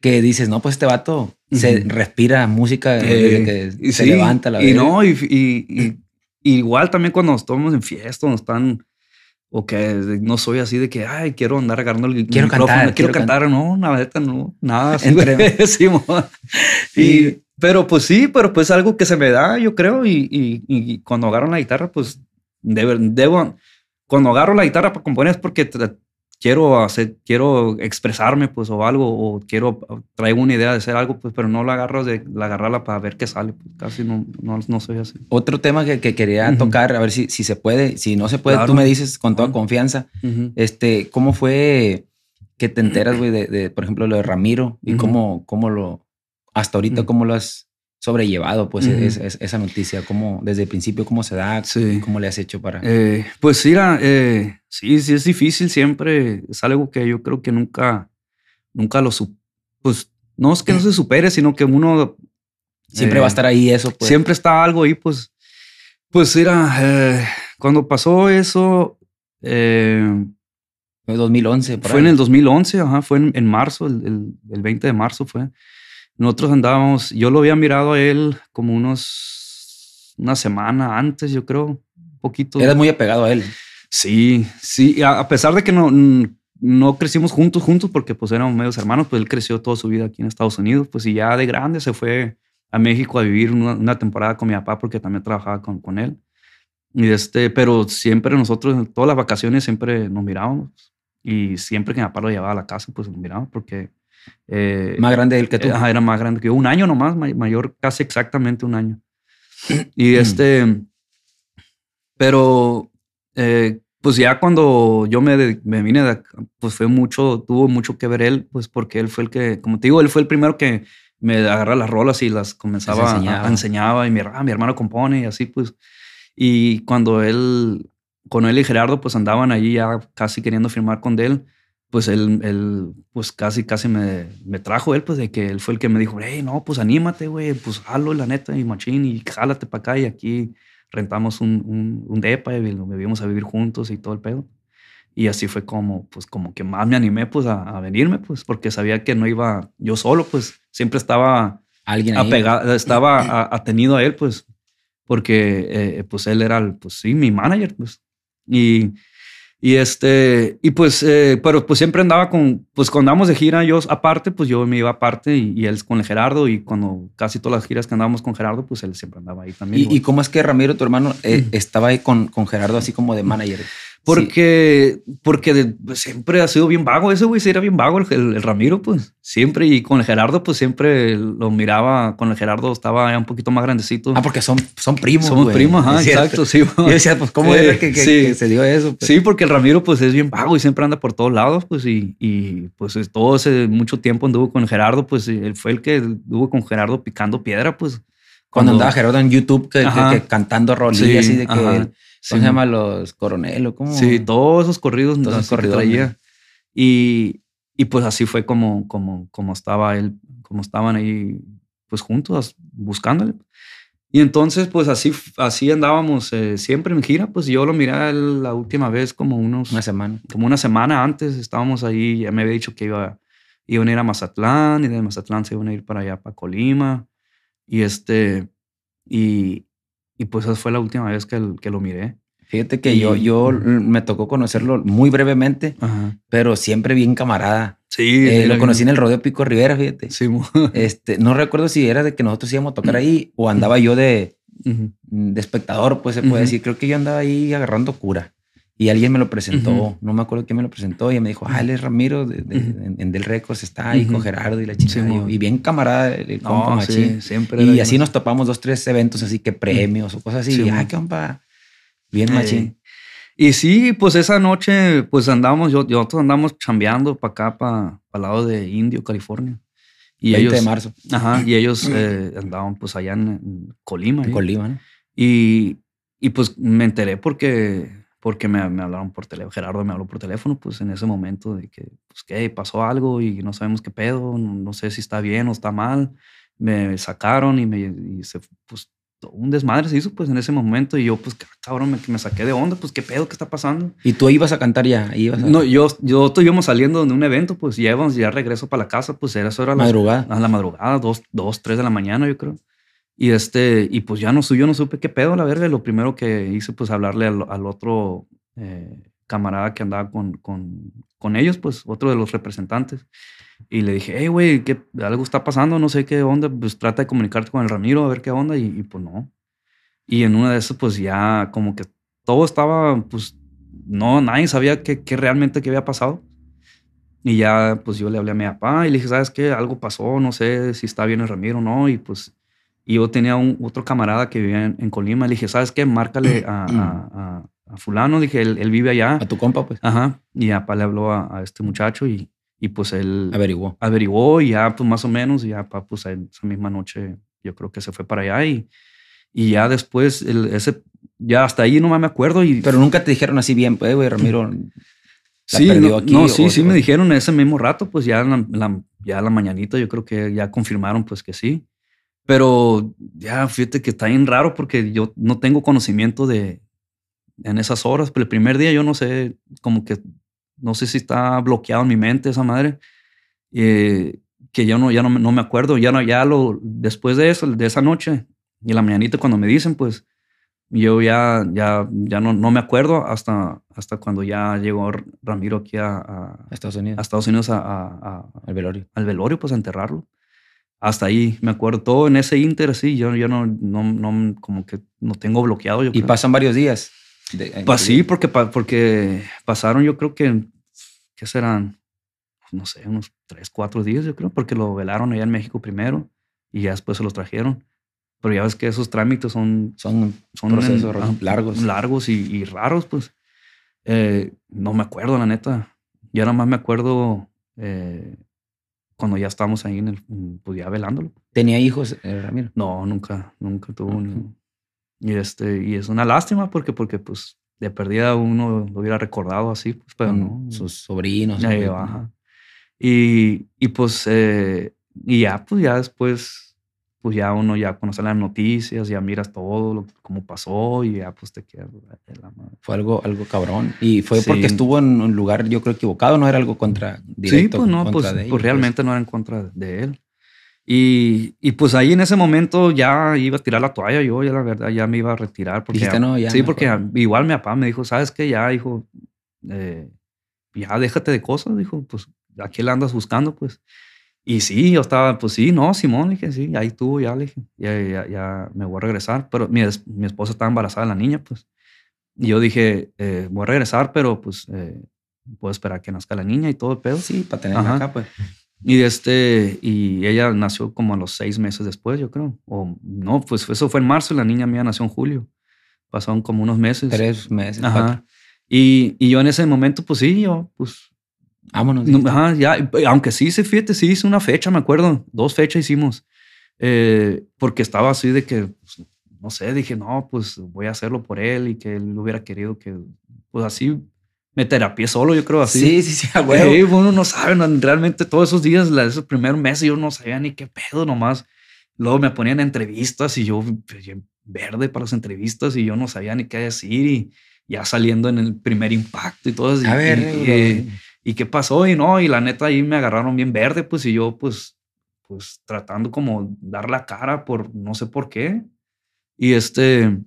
que dices, no, pues este vato se respira música que se levanta la Y no, y, y, igual también cuando estamos en fiesta, nos están o que no soy así de que, ay, quiero andar agarrando el quiero micrófono, cantar, quiero, cantar, no, nada, no, nada. Así, y, pero pues sí, pero pues algo que se me da, yo creo, y, y, cuando agarro la guitarra, pues debo, debo, cuando agarro la guitarra para componer es porque quiero hacer, quiero expresarme, pues, o algo, o quiero, traigo una idea de hacer algo, pues, pero no la agarro de la agarrarla para ver qué sale. Pues, casi no, no, no, soy así. Otro tema que, que quería tocar, a ver si, si se puede, si no se puede, tú me dices con toda confianza, este, ¿cómo fue que te enteras, güey, de, de, por ejemplo, lo de Ramiro y cómo, cómo lo, hasta ahorita, cómo lo has sobrellevado pues esa noticia? ¿Cómo, desde el principio, cómo se da? ¿Cómo le has hecho para...? Eh, pues mira, eh, sí, sí es difícil siempre. Es algo que yo creo que nunca, nunca lo... Pues no es que no se supere, sino que uno... Siempre va a eh, estar ahí eso. Pues. Siempre está algo ahí, pues... Pues mira, cuando pasó eso... fue 2011. fue en el 2011, ajá, fue en, marzo, el, el 20 de marzo fue. Nosotros andábamos, yo lo había mirado a él como unos, una semana antes, yo creo, un poquito. Eras muy apegado a él. Sí, sí, a, pesar de que no, no crecimos juntos, juntos, porque pues éramos medios hermanos, pues él creció toda su vida aquí en Estados Unidos, pues y ya de grande se fue a México a vivir una, temporada con mi papá porque también trabajaba con, con él. Y este, pero siempre nosotros, en todas las vacaciones, siempre nos mirábamos. Y siempre que mi papá lo llevaba a la casa, pues nos mirábamos porque eh, más grande él que tú. era más grande que yo. Un año nomás, mayor, casi exactamente un año. Y este, pero eh, pues ya cuando yo me, me vine, de, pues fue mucho, tuvo mucho que ver él, pues porque él fue el que, como te digo, él fue el primero que me agarra las rolas y las comenzaba a, enseñaba y mi, ah, mi hermano compone y así pues. Y cuando él, con él y Gerardo pues andaban allí ya casi queriendo firmar con él, pues él, él, pues casi, casi me, me, trajo él, pues de que él fue el que me dijo, hey, no, pues anímate, güey, pues jalo la neta y machín y jálate para acá y aquí rentamos un, un, un depa y lo vivimos a vivir juntos y todo el pedo. Y así fue como, pues como que más me animé pues a, venirme, pues porque sabía que no iba yo solo, pues siempre estaba alguien apegado, estaba atenido a él, pues porque eh, pues él era, pues sí, mi manager, pues. Y y este, y pues, eh, pero pues siempre andaba con, pues cuando andábamos de gira, yo aparte, pues yo me iba aparte y, él con el Gerardo y cuando casi todas las giras que andábamos con Gerardo, pues él siempre andaba ahí también. ¿Y, cómo es que Ramiro, tu hermano, eh, estaba ahí con, con Gerardo así como de manager? Porque, porque pues, siempre ha sido bien vago ese güey, sí era bien vago el, Ramiro, pues siempre. Y con el Gerardo, pues siempre lo miraba. Con el Gerardo estaba ya un poquito más grandecito. Ah, porque son, son primos. Somos primos, ajá, exacto, sí. Yo decía, pues, ¿cómo era que, se dio eso? Pues? Sí, porque el Ramiro, pues es bien vago y siempre anda por todos lados, pues, y, y pues todo ese mucho tiempo anduvo con el Gerardo, pues él fue el que anduvo con Gerardo picando piedra, pues Cuando, andaba Gerardo en YouTube que, cantando rolillas así de que... ¿Cómo se llama? Los coronel o cómo... Sí, todos esos corridos. Todos esos corridos. Traía. Y, y pues así fue como, como, como estaba él, como estaban ahí pues juntos buscándole. Y entonces, pues así, así andábamos eh, siempre en gira. Pues yo lo miré la última vez como unos... Una semana. Como una semana antes estábamos ahí. Ya me había dicho que iba, iban a ir a Mazatlán y de Mazatlán se iban a ir para allá, para Colima. Y este... Y, y pues esa fue la última vez que, que lo miré. Fíjate que yo, yo me tocó conocerlo muy brevemente, pero siempre bien camarada. Sí, eh, lo conocí en el Rodeo Pico Rivera, fíjate. Sí, este, no recuerdo si era de que nosotros íbamos a tocar ahí o andaba yo de, de espectador, pues se puede decir. Creo que yo andaba ahí agarrando cura y alguien me lo presentó. No me acuerdo quién me lo presentó y me dijo, ah, él es Ramiro de, en, Del Records, está ahí con Gerardo y la chica. y bien camarada, el compa siempre. Y así nos topamos dos, tres eventos, así que premios o cosas así. ah, qué compa. Bien machín. Y sí, pues esa noche, pues andamos, yo, nosotros andamos chambeando para acá, para el lado de Indio, California. Y 20 ellos, de marzo. Ajá, y ellos eh, andaban pues allá en, Colima. En Colima, ¿no? Y, y, pues me enteré porque, porque me, me, hablaron por teléfono, Gerardo me habló por teléfono, pues en ese momento de que, pues que pasó algo y no sabemos qué pedo, no, sé si está bien o está mal. Me sacaron y, me, y se, pues un desmadre se hizo pues en ese momento y yo pues cabrón me, me saqué de onda, pues qué pedo, qué está pasando. ¿Y tú ibas a cantar ya? ¿Ibas No, yo, yo íbamos saliendo de un evento, pues ya íbamos, ya regreso para la casa, pues era eso era madrugada. a la madrugada, dos, dos, tres de la mañana yo creo. Y este, y pues ya no, yo no supe qué pedo, la verga, lo primero que hice pues hablarle al, al otro eh, camarada que andaba con, con, con ellos, pues otro de los representantes. Y le dije, hey, güey, ¿qué, algo está pasando, no sé qué onda, pues trata de comunicarte con el Ramiro a ver qué onda. Y, pues no. Y en una de esas, pues ya como que todo estaba, pues no, nadie sabía qué, qué realmente qué había pasado. Y ya, pues yo le hablé a mi papá y le dije, ¿sabes qué? Algo pasó, no sé si está bien el Ramiro o no. Y pues y yo tenía un otro camarada que vivía en, Colima. Le dije, ¿sabes qué? Márcale a, a, a, fulano. Dije, él, él, vive allá. A tu compa, pues. Ajá. Y papá le habló a, este muchacho y, y pues él averiguó. Averiguó y ya pues más o menos y ya pues esa misma noche yo creo que se fue para allá y, y ya después el, ese ya hasta ahí no me acuerdo y pero nunca te dijeron así bien pues güey Ramiro sí no, aquí, no sí sí me dijeron ese mismo rato pues ya la, ya la mañanita yo creo que ya confirmaron pues que sí pero ya fíjate que está bien raro porque yo no tengo conocimiento de en esas horas pero el primer día yo no sé como que no sé si está bloqueado en mi mente esa madre, eh, que yo no, ya no, no, me acuerdo, ya no, ya lo, después de eso, de esa noche, y la mañanita cuando me dicen, pues, yo ya, ya, ya no, no me acuerdo hasta, hasta cuando ya llegó Ramiro aquí a, Estados Unidos, a Estados Unidos a, al velorio. Al velorio, pues a enterrarlo. Hasta ahí me acuerdo todo en ese inter, sí, yo, yo no, no, no, como que no tengo bloqueado. Yo y pasan varios días. pues sí, porque, porque pasaron, yo creo que, ¿qué serán? No sé, unos tres, cuatro días, yo creo, porque lo velaron allá en México primero y ya después se los trajeron. Pero ya ves que esos trámites son, son, son procesos largos. Largos y, raros, pues. Eh, no me acuerdo, la neta. Ya nada más me acuerdo eh, cuando ya estábamos ahí en el, pues ya velándolo. ¿Tenía hijos, eh, Ramiro? No, nunca, nunca tuvo. Y, este, y es una lástima porque, porque pues de perdida uno lo hubiera recordado así, pues, pero no. Sus sobrinos. Y, y pues, eh, y ya, pues ya después, pues ya uno ya conoce las noticias, ya miras todo lo cómo pasó y ya pues te quedas. Fue algo, algo cabrón. Y fue porque estuvo en un lugar, yo creo, equivocado, no era algo contra directo. Sí, pues no, pues, pues, pues, realmente no era en contra de él. Y, y, pues ahí en ese momento ya iba a tirar la toalla yo, ya la verdad, ya me iba a retirar. Porque ya, no, ya sí, porque igual mi papá me dijo, ¿sabes qué? Ya, hijo, eh, ya déjate de cosas, dijo, pues aquí la andas buscando, pues. Y sí, yo estaba, pues sí, no, Simón, le dije, sí, ahí estuvo, ya le dije, ya, ya, ya, me voy a regresar. Pero mi, mi, esposa estaba embarazada la niña, pues. Y yo dije, eh, voy a regresar, pero pues eh, puedo esperar que nazca la niña y todo el pedo. Sí, para tenerla acá, pues. Y, este, y ella nació como a los seis meses después, yo creo. O no, pues eso fue en marzo y la niña mía nació en julio. Pasaron como unos meses. Tres meses. Ajá. Y, y, yo en ese momento, pues sí, yo, pues. Vámonos. ajá, ya, aunque sí, se fíjate, sí hice una fecha, me acuerdo. Dos fechas hicimos. eh, porque estaba así de que, pues, no sé, dije, no, pues voy a hacerlo por él y que él hubiera querido que, pues así me terapié solo, yo creo así. Sí, sí, sí, güey. uno no sabe, realmente todos esos días, esos primeros meses, yo no sabía ni qué pedo nomás. Luego me ponían entrevistas y yo, pues, verde para las entrevistas y yo no sabía ni qué decir y ya saliendo en el primer impacto y todo eso. A ver, y, y, qué pasó y no, y la neta ahí me agarraron bien verde, pues y yo pues, pues tratando como dar la cara por no sé por qué. Y este,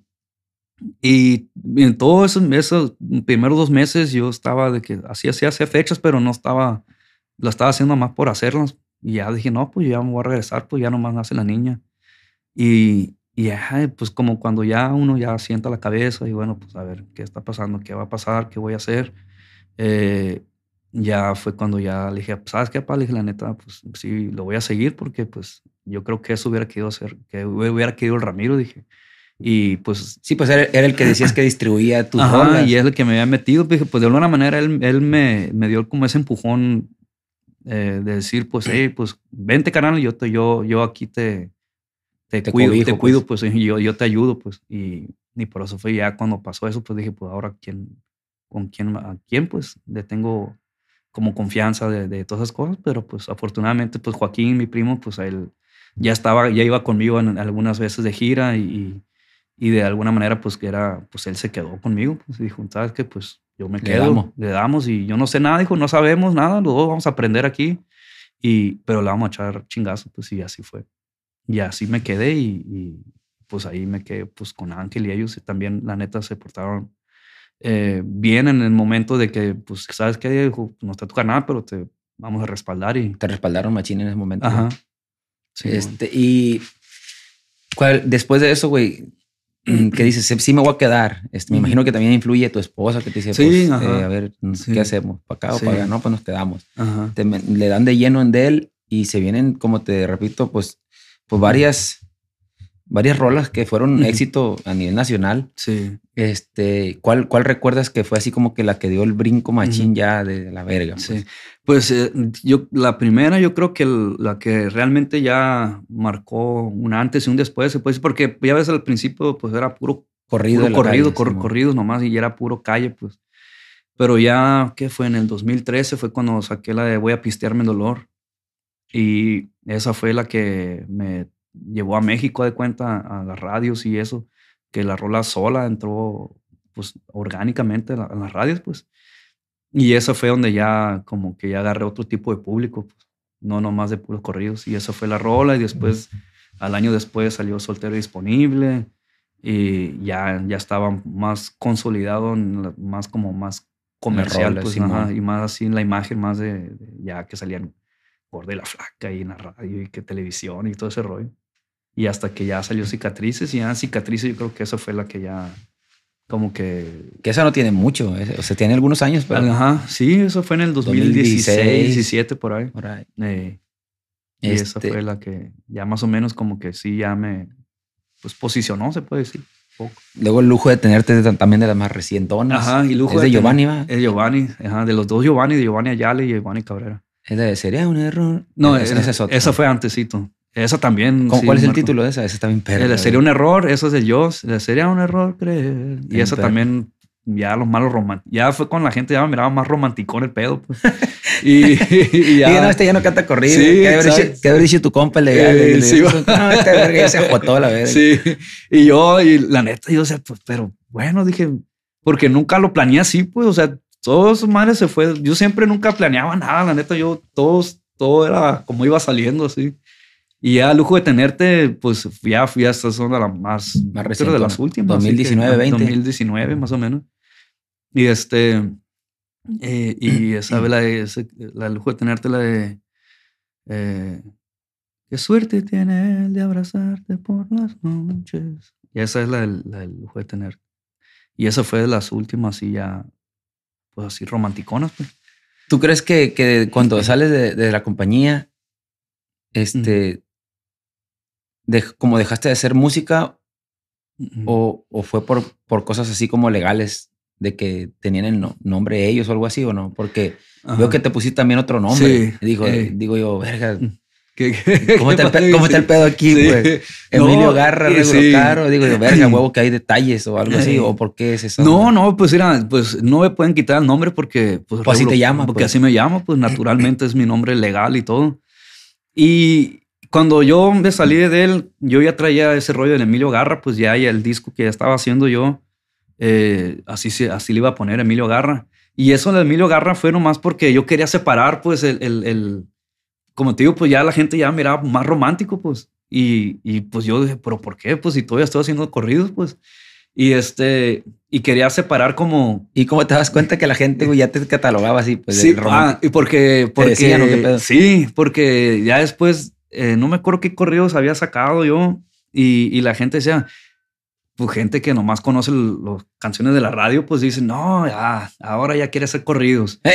y en todos esos, esos primeros dos meses yo estaba de que así hacía hacer fechas, pero no estaba, lo estaba haciendo más por hacerlas. Y ya dije, no, pues ya me voy a regresar, pues ya nomás nace la niña. Y, y pues como cuando ya uno ya sienta la cabeza y bueno, pues a ver qué está pasando, qué va a pasar, qué voy a hacer. Eh, ya fue cuando ya le dije, pues, ¿sabes qué, pa? Le dije, la neta, pues sí, lo voy a seguir porque pues yo creo que eso hubiera querido hacer, que hubiera querido el Ramiro, dije. Y pues... Sí, pues era, el que decías que distribuía tus Ajá, y es el que me había metido. Dije, pues de alguna manera él, él me, me dio como ese empujón eh, de decir, pues, hey, pues vente, canal, yo, te, yo, yo aquí te, te, cuido, te cuido, pues, pues yo, yo te ayudo, pues. Y, y por eso fue ya cuando pasó eso, pues dije, pues ahora, ¿quién, ¿con quién, a quién, pues, le tengo como confianza de, de, todas esas cosas? Pero, pues, afortunadamente, pues, Joaquín, mi primo, pues, él ya estaba, ya iba conmigo en, algunas veces de gira y, y, de alguna manera, pues, que era, pues, él se quedó conmigo, pues, y dijo, ¿sabes qué? Pues, yo me quedo, le damos. le damos y yo no sé nada, dijo, no sabemos nada, los dos vamos a aprender aquí, y, pero le vamos a echar chingazo, pues, y así fue. Y así me quedé y, pues ahí me quedé pues con Ángel y ellos y también la neta se portaron eh, bien en el momento de que pues sabes que no te toca nada pero te vamos a respaldar y te respaldaron machín en ese momento. Ajá. este y ¿cuál, después de eso güey ¿Qué dices? Sí me voy a quedar. Este, me imagino que también influye tu esposa que te dice, sí, pues, eh, a ver, ¿qué hacemos? ¿Para acá o para allá? No, pues nos quedamos. Te, le dan de lleno en de él y se vienen, como te repito, pues pues varias, varias rolas que fueron éxito a nivel nacional. Sí. Este, ¿cuál, ¿Cuál recuerdas que fue así como que la que dio el brinco machín ya de la verga? Pues? Sí. Pues eh, yo, la primera, yo creo que la que realmente ya marcó un antes y un después, se puede decir, porque ya ves al principio, pues era puro corrido, puro corrido, corridos nomás y ya era puro calle, pues. Pero ya, ¿qué fue? En el 2013 fue cuando saqué la de Voy a pistearme el dolor. Y esa fue la que me llevó a México de cuenta, a las radios y eso, que la rola sola entró pues orgánicamente a, las radios, pues. Y esa fue donde ya como que ya agarré otro tipo de público, pues, no nomás de puros corridos. Y esa fue la rola y después, al año después salió Soltero Disponible y ya, ya estaba más consolidado, más como más comercial, pues, y más así en la imagen, más de ya que salían de la flaca y en la radio y que televisión y todo ese rollo. Y hasta que ya salió cicatrices y ya cicatrices yo creo que esa fue la que ya como que... Que eso no tiene mucho, eh, o sea, tiene algunos años, pero... Ajá, sí, eso fue en el 2016, 17 por ahí. Por ahí. Eh, y esa este fue la que ya más o menos como que sí ya me pues posicionó, se puede decir. Poco. Luego el lujo de tenerte también de las más recientonas. Ajá, y lujo es de, Giovanni, ¿va? Es Giovanni, ajá, de los dos Giovanni, de Giovanni Ayala y Giovanni Cabrera. ¿Es sería un error? No, esa, es otra. esa fue antesito. Esa también. ¿Cuál es el título de esa? Esa también perra. Sería un error, eso es de yo. Sería un error creer. Y esa también, ya los malos románticos. Ya fue con la gente, ya me miraba más romanticón el pedo. Pues. y, ya. no, este ya no canta corrido. Sí, ¿Qué haber dicho tu compa? Eh, sí, no, este verga ya se ajotó la vez. Sí. Y yo, y la neta, yo, o sea, pues, pero bueno, dije, porque nunca lo planeé así, pues, o sea, todos madre se fue. Yo siempre nunca planeaba nada, la neta, yo todos, todo era como iba saliendo así. Y ya lujo de tenerte, pues ya fui hasta zona la más, más reciente de las últimas. 2019, 20. 2019, más o menos. Y este, eh, y esa la, la lujo de tenerte, la de, eh, qué suerte tiene el de abrazarte por las noches. Y esa es la del, la del lujo de tener. Y esa fue de las últimas y ya pues así romanticonas. Pues. ¿Tú crees que, que cuando sales de, de, la compañía, este, de, como dejaste de hacer música o, o, fue por, por cosas así como legales de que tenían el nombre ellos o algo así o no? Porque veo que te pusiste también otro nombre. Sí, digo, digo yo, verga. ¿Cómo, está el, pedo aquí, güey? Emilio Garra, Regulo Caro. Digo, verga, huevo, que hay detalles o algo así. ¿O por qué es eso? No, no, pues mira, pues no me pueden quitar el nombre porque... Pues, pues así te llama. Porque pues. así me llamo, pues naturalmente es mi nombre legal y todo. Y cuando yo me salí de él, yo ya traía ese rollo de Emilio Garra, pues ya, el disco que ya estaba haciendo yo, eh, así, así le iba a poner Emilio Garra. Y eso de Emilio Garra fue nomás porque yo quería separar, pues, el, el, como te digo, pues ya la gente ya miraba más romántico, pues. Y, y, pues yo dije, pero ¿por qué? Pues si todavía estoy haciendo corridos, pues. Y este, y quería separar como. ¿Y cómo te das cuenta que la gente ya te catalogaba así? Pues, sí, ah, y porque, porque sí, porque ya después, eh, no me acuerdo qué corridos había sacado yo y, y la gente decía, pues gente que nomás conoce las canciones de la radio, pues dicen, no, ya, ahora ya quiere hacer corridos.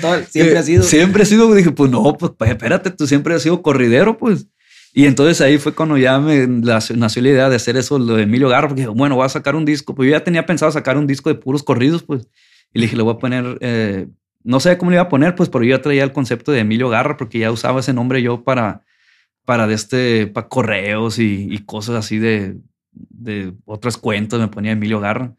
Pues, siempre ha sido. Siempre ha sido, dije, pues no, pues, pues espérate, tú siempre has sido corridero, pues. Y entonces ahí fue cuando ya me nació la idea de hacer eso, lo de Emilio Garra, porque bueno, voy a sacar un disco. Pues yo ya tenía pensado sacar un disco de puros corridos, pues. Y le dije, le voy a poner, eh, no sé cómo le iba a poner, pues, pero yo traía el concepto de Emilio Garra, porque ya usaba ese nombre yo para para de este, para correos y, cosas así de, de otras cuentas, me ponía Emilio Garra.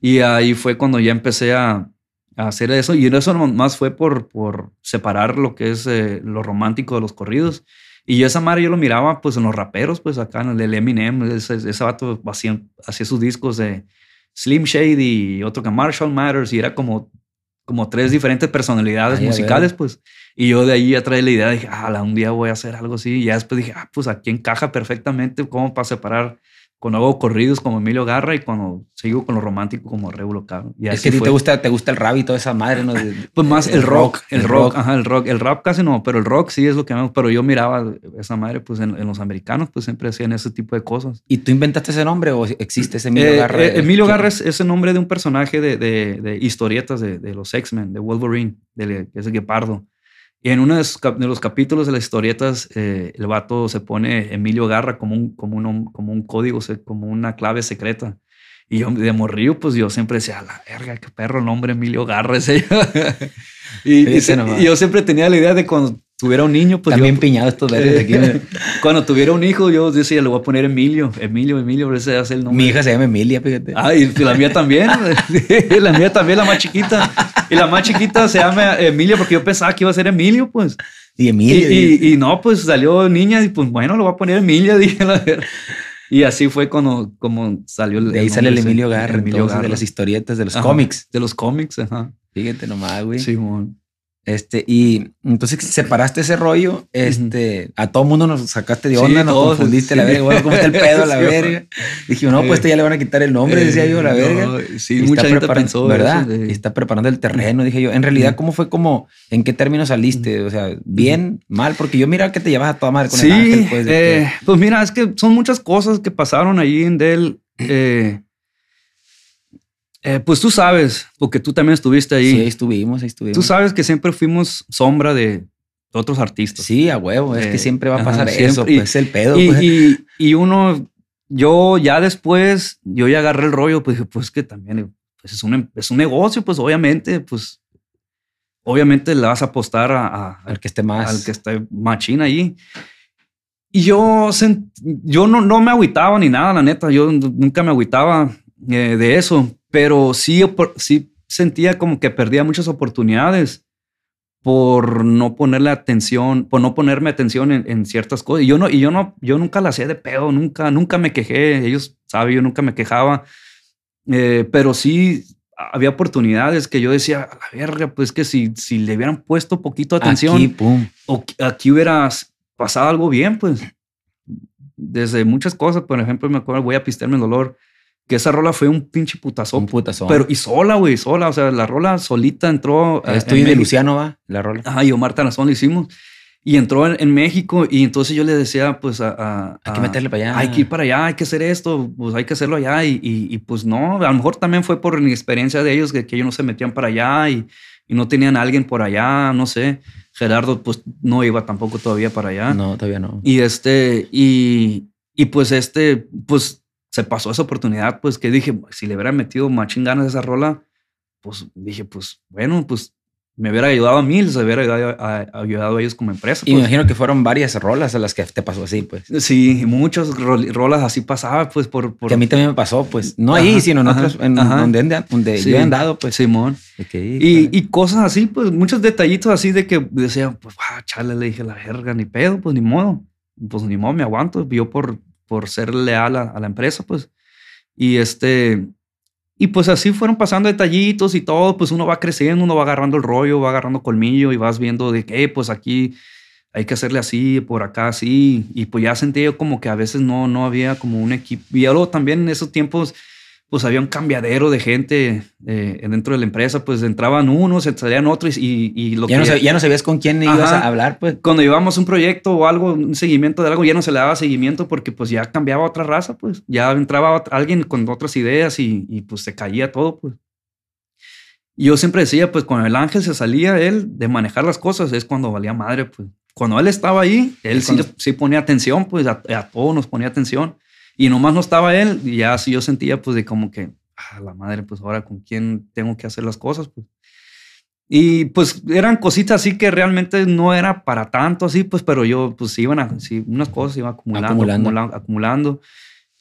Y ahí fue cuando ya empecé a, hacer eso. Y eso más fue por, por separar lo que es eh, lo romántico de los corridos. Y esa madre yo lo miraba pues en los raperos, pues acá en el Eminem, ese, ese vato hacía, hacía sus discos de Slim Shady y otro que Marshall Matters y era como como tres diferentes personalidades musicales, pues. Y yo de ahí ya traí la idea, dije, ah, un día voy a hacer algo así. Y ya después dije, ah, pues aquí encaja perfectamente, como para separar cuando hago corridos como Emilio Garra y cuando sigo con lo romántico como Regulo Caro. Y es que a ti te gusta, te gusta el rap y toda esa madre, ¿no? pues más el, rock, el, rock, ajá, el rock. El rap casi no, pero el rock sí es lo que me Pero yo miraba esa madre, pues en, los americanos, pues siempre hacían ese tipo de cosas. ¿Y tú inventaste ese nombre o existe ese Emilio eh, Garra? Eh, Emilio Garra es ese nombre de un personaje de, de, historietas de, los X-Men, de Wolverine, de, que es el Guepardo. Y en uno de los capítulos de las historietas, eh, el vato se pone Emilio Garra como un, como un, como un código, como una clave secreta. Y yo de morrillo, pues yo siempre decía, la verga, qué perro el nombre Emilio Garra ese. y, y, yo siempre tenía la idea de cuando tuviera un niño, pues También piñado estos verdes aquí. cuando tuviera un hijo, yo decía, le voy a poner Emilio, Emilio, Emilio, ese hace el nombre. Mi hija se llama Emilia, fíjate. Ah, y la mía también. la mía también, la más chiquita. Y la más chiquita se llama Emilia porque yo pensaba que iba a ser Emilio, pues. Y Emilia. Y, y, no, pues salió niña y pues bueno, lo voy a poner Emilia, dije la verdad. Y así fue cuando como salió el. De ahí sale el Emilio Garra, Emilio Garra. de las historietas, de los cómics. De los cómics, ajá. Fíjate nomás, güey. Sí, bueno. Este, y entonces separaste ese rollo, este, a todo mundo nos sacaste de onda, nos confundiste la verga, bueno, ¿cómo está el pedo la verga? Dije, no, pues este ya le van a quitar el nombre, decía yo, la verga. sí, mucha gente pensó ¿verdad? Y está preparando el terreno, dije yo. En realidad, ¿cómo fue como, en qué términos saliste? O sea, bien, mal, porque yo miraba que te llevas a toda madre con el ángel, pues. Eh, pues mira, es que son muchas cosas que pasaron ahí en Dell. Eh, eh, pues tú sabes, porque tú también estuviste ahí. Sí, estuvimos, ahí estuvimos. Tú sabes que siempre fuimos sombra de otros artistas. Sí, a huevo, es que eh, siempre va a pasar eso, pues es el pedo. Pues. Y, uno, yo ya después, yo ya agarré el rollo, pues dije, pues que también pues es, un, es un negocio, pues obviamente, pues obviamente le vas a apostar a, al que esté más, al que esté machina ahí. Y yo, yo no, no me agüitaba ni nada, la neta, yo nunca me agüitaba eh, de eso pero sí, sí sentía como que perdía muchas oportunidades por no ponerle atención, por no ponerme atención en, ciertas cosas. Y yo no, y yo no, yo nunca la hacía de pedo, nunca, nunca me quejé. Ellos saben, yo nunca me quejaba. Eh, pero sí había oportunidades que yo decía, a la verga, pues que si, si le hubieran puesto poquito atención aquí, pum. o aquí hubiera pasado algo bien, pues desde muchas cosas, por ejemplo, me acuerdo, voy a pistearme el dolor que esa rola fue un pinche putazo. Un putazo. Pero, y sola, güey, sola. O sea, la rola solita entró. Ah, estoy de Luciano, va, la rola. Ajá, y Omar Tarazón lo hicimos. Y entró en, México y entonces yo le decía, pues, a, Hay que meterle para allá. Hay que ir para allá, hay que hacer esto, pues hay que hacerlo allá. Y, y, pues no, a lo mejor también fue por mi experiencia de ellos, que, que ellos no se metían para allá y, y no tenían a alguien por allá, no sé. Gerardo, pues, no iba tampoco todavía para allá. No, todavía no. Y este, y, y pues este, pues se pasó esa oportunidad, pues que dije, si le hubiera metido machín ganas a esa rola, pues dije, pues bueno, pues me hubiera ayudado a mí, les hubiera ayudado a, ayudado a ellos como empresa. Y me pues. imagino que fueron varias rolas a las que te pasó así, pues. Sí, muchas rolas así pasaba, pues, por, Que a mí también me pasó, pues. No ahí, sino en otros, en donde, donde yo he andado, pues. Simón. y, y, cosas así, pues, muchos detallitos así de que decía, pues, ah, chale, le dije la verga, ni pedo, pues, ni modo. Pues, ni modo, me aguanto. Yo por, por ser leal a, la empresa, pues. Y este, y pues así fueron pasando detallitos y todo, pues uno va creciendo, uno va agarrando el rollo, va agarrando colmillo y vas viendo de que, pues aquí hay que hacerle así, por acá así. Y pues ya sentí yo como que a veces no, no había como un equipo. Y luego también en esos tiempos pues había un cambiadero de gente eh, dentro de la empresa, pues entraban unos, salían otros y, y lo ya que... No ya no sabías con quién ibas a hablar, pues. Cuando llevábamos un proyecto o algo, un seguimiento de algo, ya no se le daba seguimiento porque pues ya cambiaba otra raza, pues. Ya entraba alguien con otras ideas y, y pues se caía todo, pues. yo siempre decía, pues cuando el ángel se salía él de manejar las cosas es cuando valía madre, pues. Cuando él estaba ahí, él sí, sí, ponía atención, pues a, a todos nos ponía atención. Y nomás no estaba él, y ya yo sentía pues de como que, a la madre, pues ahora con quién tengo que hacer las cosas, pues. Y pues eran cositas así que realmente no era para tanto así, pues, pero yo pues iban a, sí, unas cosas iban acumulando, acumulando, acumulando,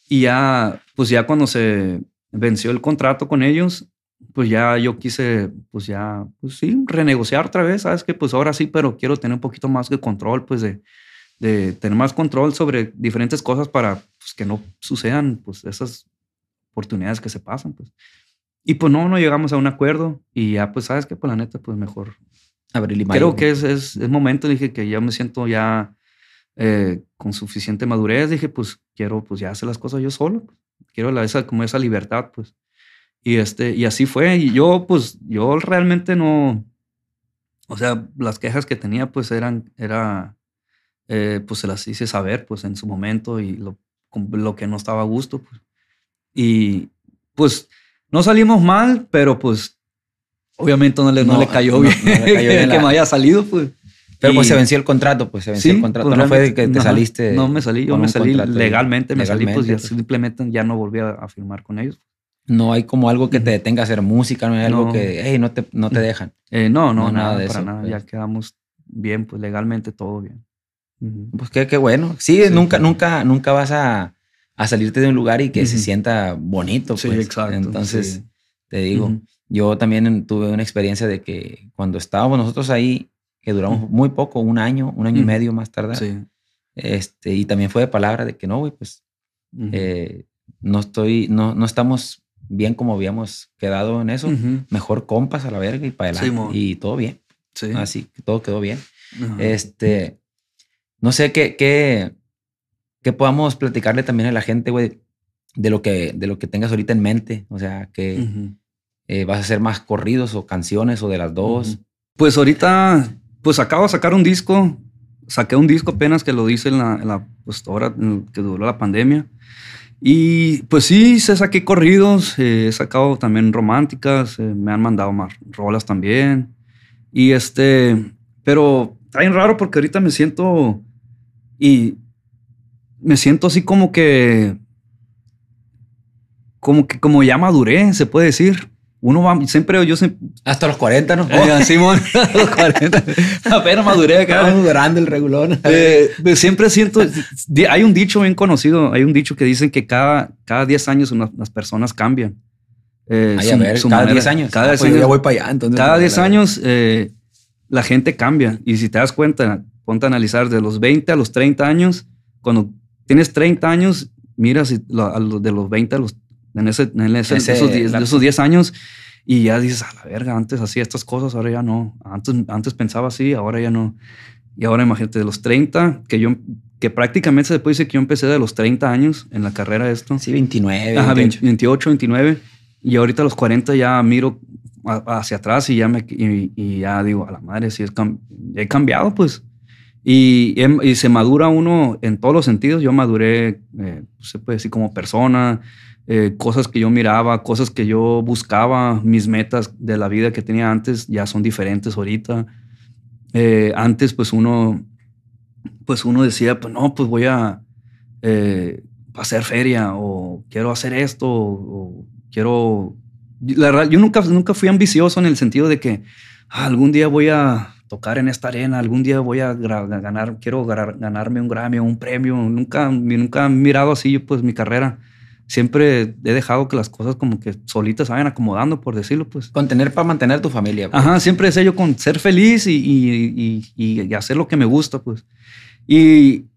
Y ya, pues ya cuando se venció el contrato con ellos, pues ya yo quise, pues ya, pues sí, renegociar otra vez, sabes que pues ahora sí, pero quiero tener un poquito más de control, pues de, de tener más control sobre diferentes cosas para pues, que no sucedan pues, esas oportunidades que se pasan. Pues. Y pues no, no llegamos a un acuerdo y ya pues sabes que pues la neta pues mejor. Abril y Creo que es, es, es, momento, dije que ya me siento ya eh, con suficiente madurez, dije pues quiero pues ya hacer las cosas yo solo, pues. quiero la, esa, como esa libertad pues. Y, este, y así fue. Y yo pues yo realmente no, o sea, las quejas que tenía pues eran, era, eh, pues se las hice saber pues en su momento y lo, lo que no estaba a gusto. Pues. Y pues no salimos mal, pero pues obviamente no le, no, le cayó bien, que me haya salido pues. Pero pues se venció el contrato, pues se venció el contrato. Pues, no fue que te saliste. No me salí, yo me salí legalmente, me salí, pues ya simplemente ya no volví a, firmar con ellos. No hay como algo que te detenga a hacer música, no hay algo que, hey, no te, no te dejan. Eh, no, no, nada, de eso. Nada. Pues. Ya quedamos bien, pues legalmente todo bien. Pues qué, qué bueno. Sí, nunca, nunca, nunca vas a, a, salirte de un lugar y que se sienta bonito. Sí, pues. exacto. Entonces, te digo, yo también tuve una experiencia de que cuando estábamos nosotros ahí, que duramos muy poco, un año, un año y medio más tarde. Sí. Este, y también fue de palabra de que no, güey, pues eh, no estoy, no, no estamos bien como habíamos quedado en eso. Mejor compas a la verga y para adelante. y todo bien. Sí. Así que todo quedó bien. Este, no sé qué, qué, qué podamos platicarle también a la gente, güey, de lo que, de lo que tengas ahorita en mente. O sea, que eh, vas a hacer más corridos o canciones o de las dos. Pues ahorita, pues acabo de sacar un disco. Saqué un disco apenas que lo hice en la, en la pues ahora que duró la pandemia. Y pues sí, se saqué corridos, eh, he sacado también románticas, eh, me han mandado más rolas también. Y este, pero está bien raro porque ahorita me siento y me siento así como que, como que, como ya maduré, se puede decir. Uno va, siempre, yo siempre... Hasta los 40, ¿no? Eh, Simón, los 40. Apenas maduré acá. grande el regulón. Eh, siempre siento, hay un dicho bien conocido, hay un dicho que dicen que cada, cada 10 años las personas cambian. Eh, a ver, cada 10 años. Cada 10 ah, pues años. Ya voy para allá, entonces. Cada 10 años eh, la gente cambia. Y si te das cuenta, ponte a analizar de los 20 a los 30 años, cuando tienes 30 años, miras a los de los 20 a los, en, ese, en esos, 10, años y ya dices, a la verga, antes hacía estas cosas, ahora ya no. Antes, antes pensaba así, ahora ya no. Y ahora imagínate, de los 30, que yo, que prácticamente se puede decir que yo empecé de los 30 años en la carrera de esto. Sí, 29. Ajá, 28, 29. Y ahorita a los 40 ya miro hacia atrás y ya me, y, ya digo, a la madre, sí, es he cambiado, pues. Y, y, se madura uno en todos los sentidos. Yo maduré, eh, se puede decir, como persona, eh, cosas que yo miraba, cosas que yo buscaba, mis metas de la vida que tenía antes ya son diferentes ahorita. Eh, antes, pues uno, pues uno decía, pues no, pues voy a hacer feria o quiero hacer esto o, quiero... La verdad, yo nunca, nunca fui ambicioso en el sentido de que ah, algún día voy a tocar en esta arena, algún día voy a ganar, quiero ganarme un Grammy un premio. Nunca, nunca he mirado así pues mi carrera. Siempre he dejado que las cosas como que solitas se vayan acomodando, por decirlo, pues. Con tener para mantener tu familia. Pues. Ajá, siempre es yo con ser feliz y, y, y, hacer lo que me gusta, pues. Y,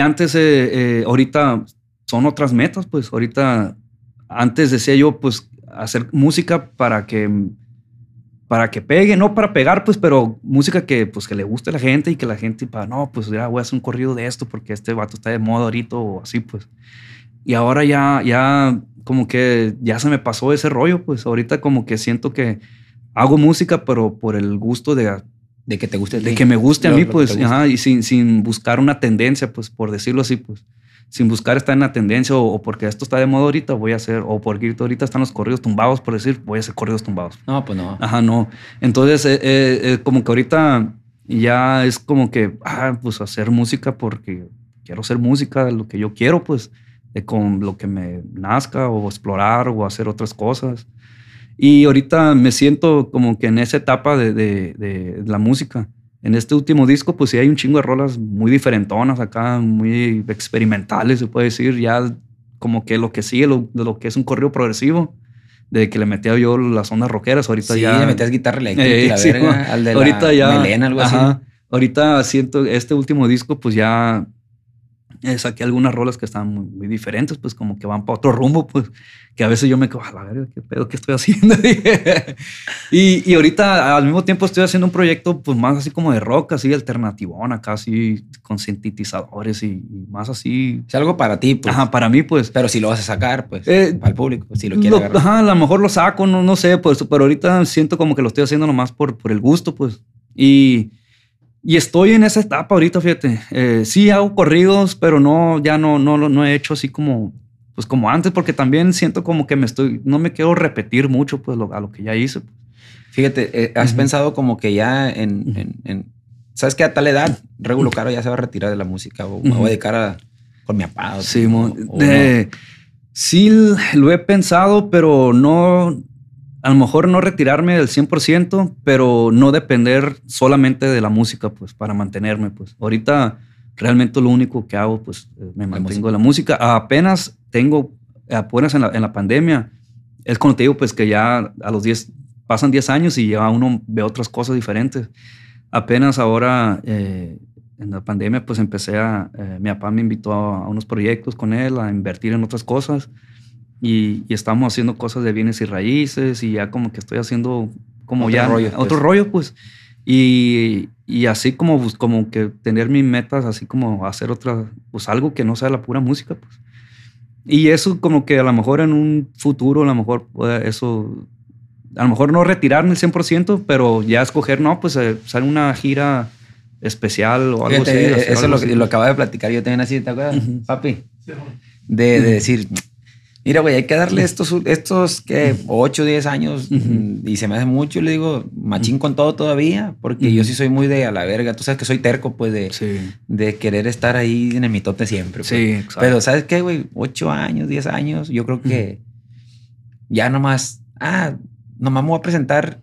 antes, eh, eh, ahorita son otras metas, pues. Ahorita, antes decía yo, pues, hacer música para que para que pegue, no para pegar, pues, pero música que, pues, que le guste a la gente y que la gente, para, no, pues ya voy a hacer un corrido de esto porque este vato está de moda ahorita o así, pues. Y ahora ya, ya, como que ya se me pasó ese rollo, pues ahorita como que siento que hago música, pero por el gusto de... De que te guste. De que me guste a mí, pues, ajá, y sin, sin buscar una tendencia, pues, por decirlo así, pues sin buscar estar en la tendencia o, porque esto está de moda ahorita, voy a hacer, o porque ahorita están los corridos tumbados, por decir, voy a hacer corridos tumbados. No, pues no. Ajá, no. Entonces, eh, eh, eh, como que ahorita ya es como que, ah, pues hacer música porque quiero hacer música, lo que yo quiero, pues, con lo que me nazca, o explorar, o hacer otras cosas. Y ahorita me siento como que en esa etapa de, de, de la música en este último disco, pues sí hay un chingo de rolas muy diferentonas acá, muy experimentales, se puede decir, ya como que lo que sigue, lo, lo que es un corrido progresivo, de que le metía yo las ondas rockeras, ahorita sí, ya... le metías guitarra eléctrica y la eh, verga, al de ahorita ya, melena, algo así. Ahorita siento, este último disco, pues ya eh, saqué algunas rolas que están muy, diferentes, pues como que van para otro rumbo, pues que a veces yo me quedo, a la verga, qué pedo, qué estoy haciendo. y, y ahorita al mismo tiempo estoy haciendo un proyecto pues más así como de rock, así alternativón, casi con sintetizadores y, más así. Es algo para ti, pues. Ajá, para mí, pues. Pero si lo vas a sacar, pues, eh, para el público, si lo quieres Ajá, a lo mejor lo saco, no, no sé, pues, pero ahorita siento como que lo estoy haciendo nomás por, por el gusto, pues. Y y estoy en esa etapa ahorita, fíjate. Eh, sí hago corridos, pero no, ya no, no, no he hecho así como, pues como antes, porque también siento como que me estoy, no me quiero repetir mucho, pues a lo que ya hice. Fíjate, eh, has pensado como que ya en, en, sabes que a tal edad, Regulo Caro ya se va a retirar de la música o me voy a dedicar con mi papá. Sí, sí, lo he pensado, pero no, a lo mejor no retirarme del 100%, pero no depender solamente de la música, pues, para mantenerme, pues. Ahorita realmente lo único que hago, pues, eh, me mantengo de la música. Apenas tengo, apenas en la, en la pandemia, es cuando te digo, pues, que ya a los 10, pasan 10 años y ya uno ve otras cosas diferentes. Apenas ahora, eh, en la pandemia, pues, empecé a, eh, mi papá me invitó a, a unos proyectos con él, a invertir en otras cosas y, estamos haciendo cosas de bienes y raíces y ya como que estoy haciendo como ya rollo, otro pues. rollo, pues. Y, y, así como, como que tener mis metas, así como hacer otra, pues algo que no sea la pura música, pues. Y eso como que a lo mejor en un futuro, a lo mejor eso, a lo mejor no retirarme el 100%, pero ya escoger, no, pues hacer una gira especial o algo así. Eso lo, lo acaba de platicar yo también así, ¿te acuerdas, papi? De, de decir, Mira, güey, hay que darle estos, estos que 8 o 10 años y se me hace mucho. Le digo, machín con todo todavía, porque yo sí soy muy de a la verga. Tú sabes que soy terco, pues, de, de querer estar ahí en el mitote siempre. Pues. Sí, Pero, ¿sabes qué, güey? 8 años, 10 años, yo creo que ya nomás, ah, nomás me voy a presentar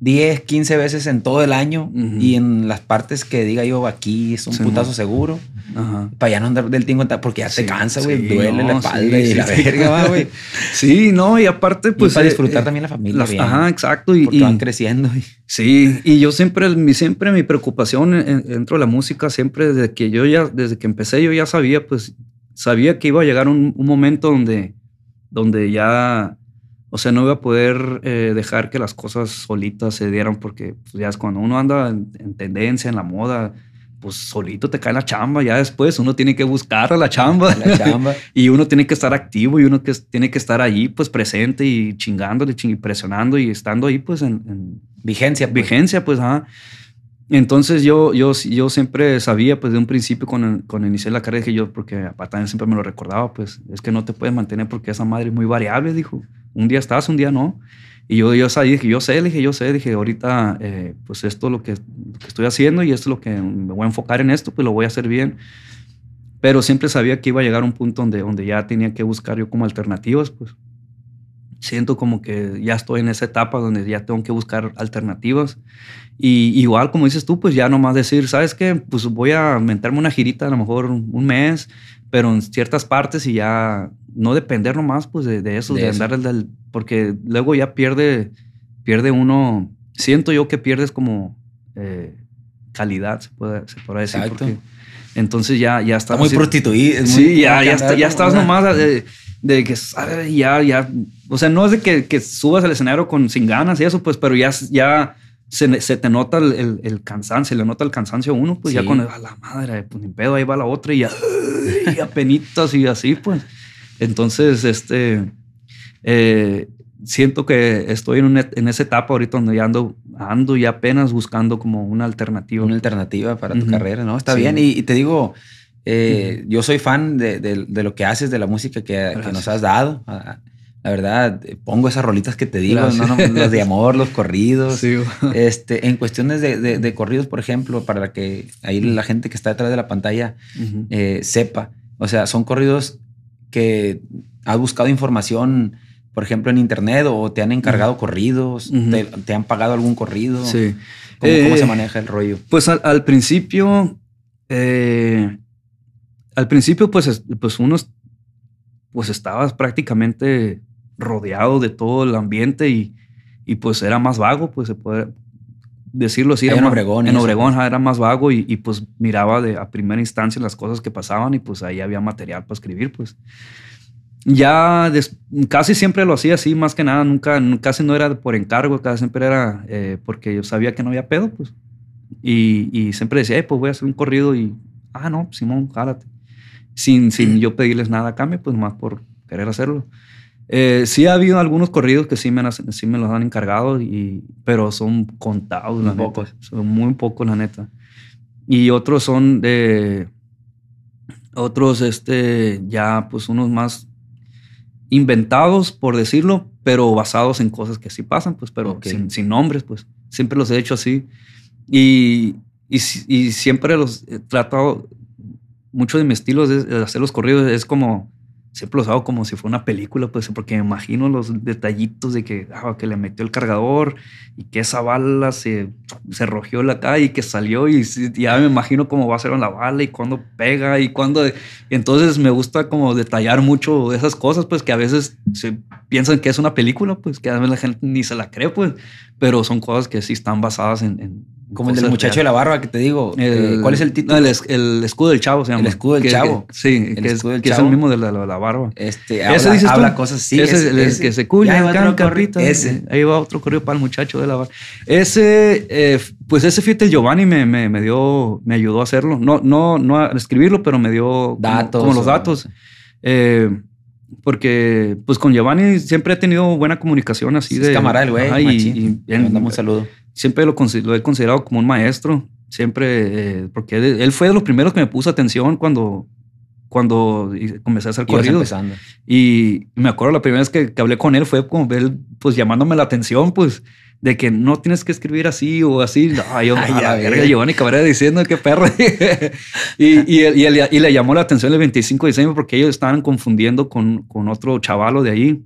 10, 15 veces en todo el año y en las partes que diga yo aquí es un putazo seguro. Para ya no andar del tingo porque ya te cansa, güey. duele la espalda y la verga, güey. Sí, no, y aparte, pues. para eh, disfrutar eh, también la familia. Ajá, exacto. Y, van creciendo. Sí, y yo siempre, mi, siempre mi preocupación dentro de la música, siempre desde que yo ya, desde que empecé, yo ya sabía, pues, sabía que iba a llegar un, un momento donde, donde ya o sea, no iba a poder eh, dejar que las cosas solitas se dieran porque pues, ya es cuando uno anda en, tendencia, en la moda, pues solito te cae la chamba. Ya después uno tiene que buscar a la chamba. La chamba. y uno tiene que estar activo y uno que, tiene que estar ahí pues presente y chingándole, y presionando y estando ahí pues en, vigencia. Pues. Vigencia, pues, ajá. Entonces yo, yo, yo siempre sabía, pues de un principio con, con iniciar la carrera, que yo, porque papá también siempre me lo recordaba, pues es que no te puedes mantener porque esa madre es muy variable, dijo un día estás, un día no. Y yo, yo dije, yo sé, dije, yo sé, dije, ahorita, eh, pues esto es lo que, estoy haciendo y esto es lo que me voy a enfocar en esto, pues lo voy a hacer bien. Pero siempre sabía que iba a llegar un punto donde, donde ya tenía que buscar yo como alternativas, pues. siento como que ya estoy en esa etapa donde ya tengo que buscar alternativas. Y igual, como dices tú, pues ya nomás decir, ¿sabes qué? Pues voy a meterme una girita a lo mejor un mes, pero en ciertas partes y ya no depender nomás pues de, eso, de, andar del, porque luego ya pierde, pierde uno, siento yo que pierdes como eh, calidad, se puede, se puede decir. entonces ya, ya está muy prostituido. Sí, ya, ya, ya estás nomás de, de que ya, ya, o sea, no es de que, que, subas al escenario con sin ganas y eso, pues, pero ya, ya se, se te nota el, el, cansancio, le nota el cansancio a uno, pues ya con a la madre, pues ni pedo, ahí va la otra y ya, y a penitas y así, pues. Entonces, este, eh, siento que estoy en, en esa etapa ahorita donde ya ando, ando y apenas buscando como una alternativa. Una alternativa para tu carrera, ¿no? Está bien. Y, te digo, eh, yo soy fan de, de, lo que haces, de la música que, que nos has dado. La verdad, pongo esas rolitas que te digo, ¿no? los de amor, los corridos. Sí. Este, en cuestiones de, de, corridos, por ejemplo, para que ahí la gente que está detrás de la pantalla eh, sepa. O sea, son corridos que has buscado información, por ejemplo, en internet o te han encargado corridos, te, han pagado algún corrido. Sí. ¿Cómo, se eh, maneja el rollo? Pues al, principio, eh, al principio, pues, pues uno pues estabas prácticamente rodeado de todo el ambiente y, y pues era más vago, pues se puede decirlo así. en Obregón. En Obregón era más vago y, y, pues miraba de, a primera instancia las cosas que pasaban y pues ahí había material para escribir, pues. Ya casi siempre lo hacía así, más que nada, nunca, casi no era por encargo, casi siempre era eh, porque yo sabía que no había pedo, pues. Y, y siempre decía, pues voy a hacer un corrido y, ah, no, Simón, jálate. Sin, sin yo pedirles nada a cambio, pues más por querer hacerlo. Eh, sí ha habido algunos corridos que sí me, sí me los han encargado, y, pero son contados, la neta. Son muy pocos, la neta. Y otros son de... Otros, este, ya pues unos más inventados, por decirlo, pero basados en cosas que sí pasan, pues, pero sin, sin, nombres, pues. Siempre los he hecho así. Y, y, y siempre los he tratado, mucho de mi estilo de hacer los corridos es como siempre los hago como si fuera una película, pues porque me imagino los detallitos de que, ah, que le metió el cargador y que esa bala se, se la calle y que salió y, ya me imagino cómo va a ser la bala y cuándo pega y cuándo... entonces me gusta como detallar mucho esas cosas, pues que a veces se piensan que es una película, pues que a veces la gente ni se la cree, pues, pero son cosas que sí están basadas en como el del muchacho de la barba que te digo. Eh, ¿Cuál es el título? el, escudo del chavo se llama. El escudo del chavo. sí, que, es, que es el mismo de la, la, barba. Este, ese dices habla cosas sí. Ese es el que se cuya, carrito. Ese. Ahí va otro correo para el muchacho de la barba. Ese, eh, pues ese fíjate, Giovanni me, me, me, dio, me ayudó a hacerlo. No, no, no a escribirlo, pero me dio datos. Como, los datos. Eh, porque pues con Giovanni siempre he tenido buena comunicación así de... Es camarada güey. y, y, un saludo siempre lo, lo, he considerado como un maestro, siempre, eh, porque él, fue de los primeros que me puso atención cuando, cuando comencé a hacer corridos. Y me acuerdo la primera vez que, hablé con él fue como él, pues llamándome la atención, pues, de que no tienes que escribir así o así. Ay, yo, Ay, a la verga, Giovanni Cabrera diciendo qué perro. y, y, y, y, le llamó la atención el 25 de diciembre porque ellos estaban confundiendo con, con otro chavalo de ahí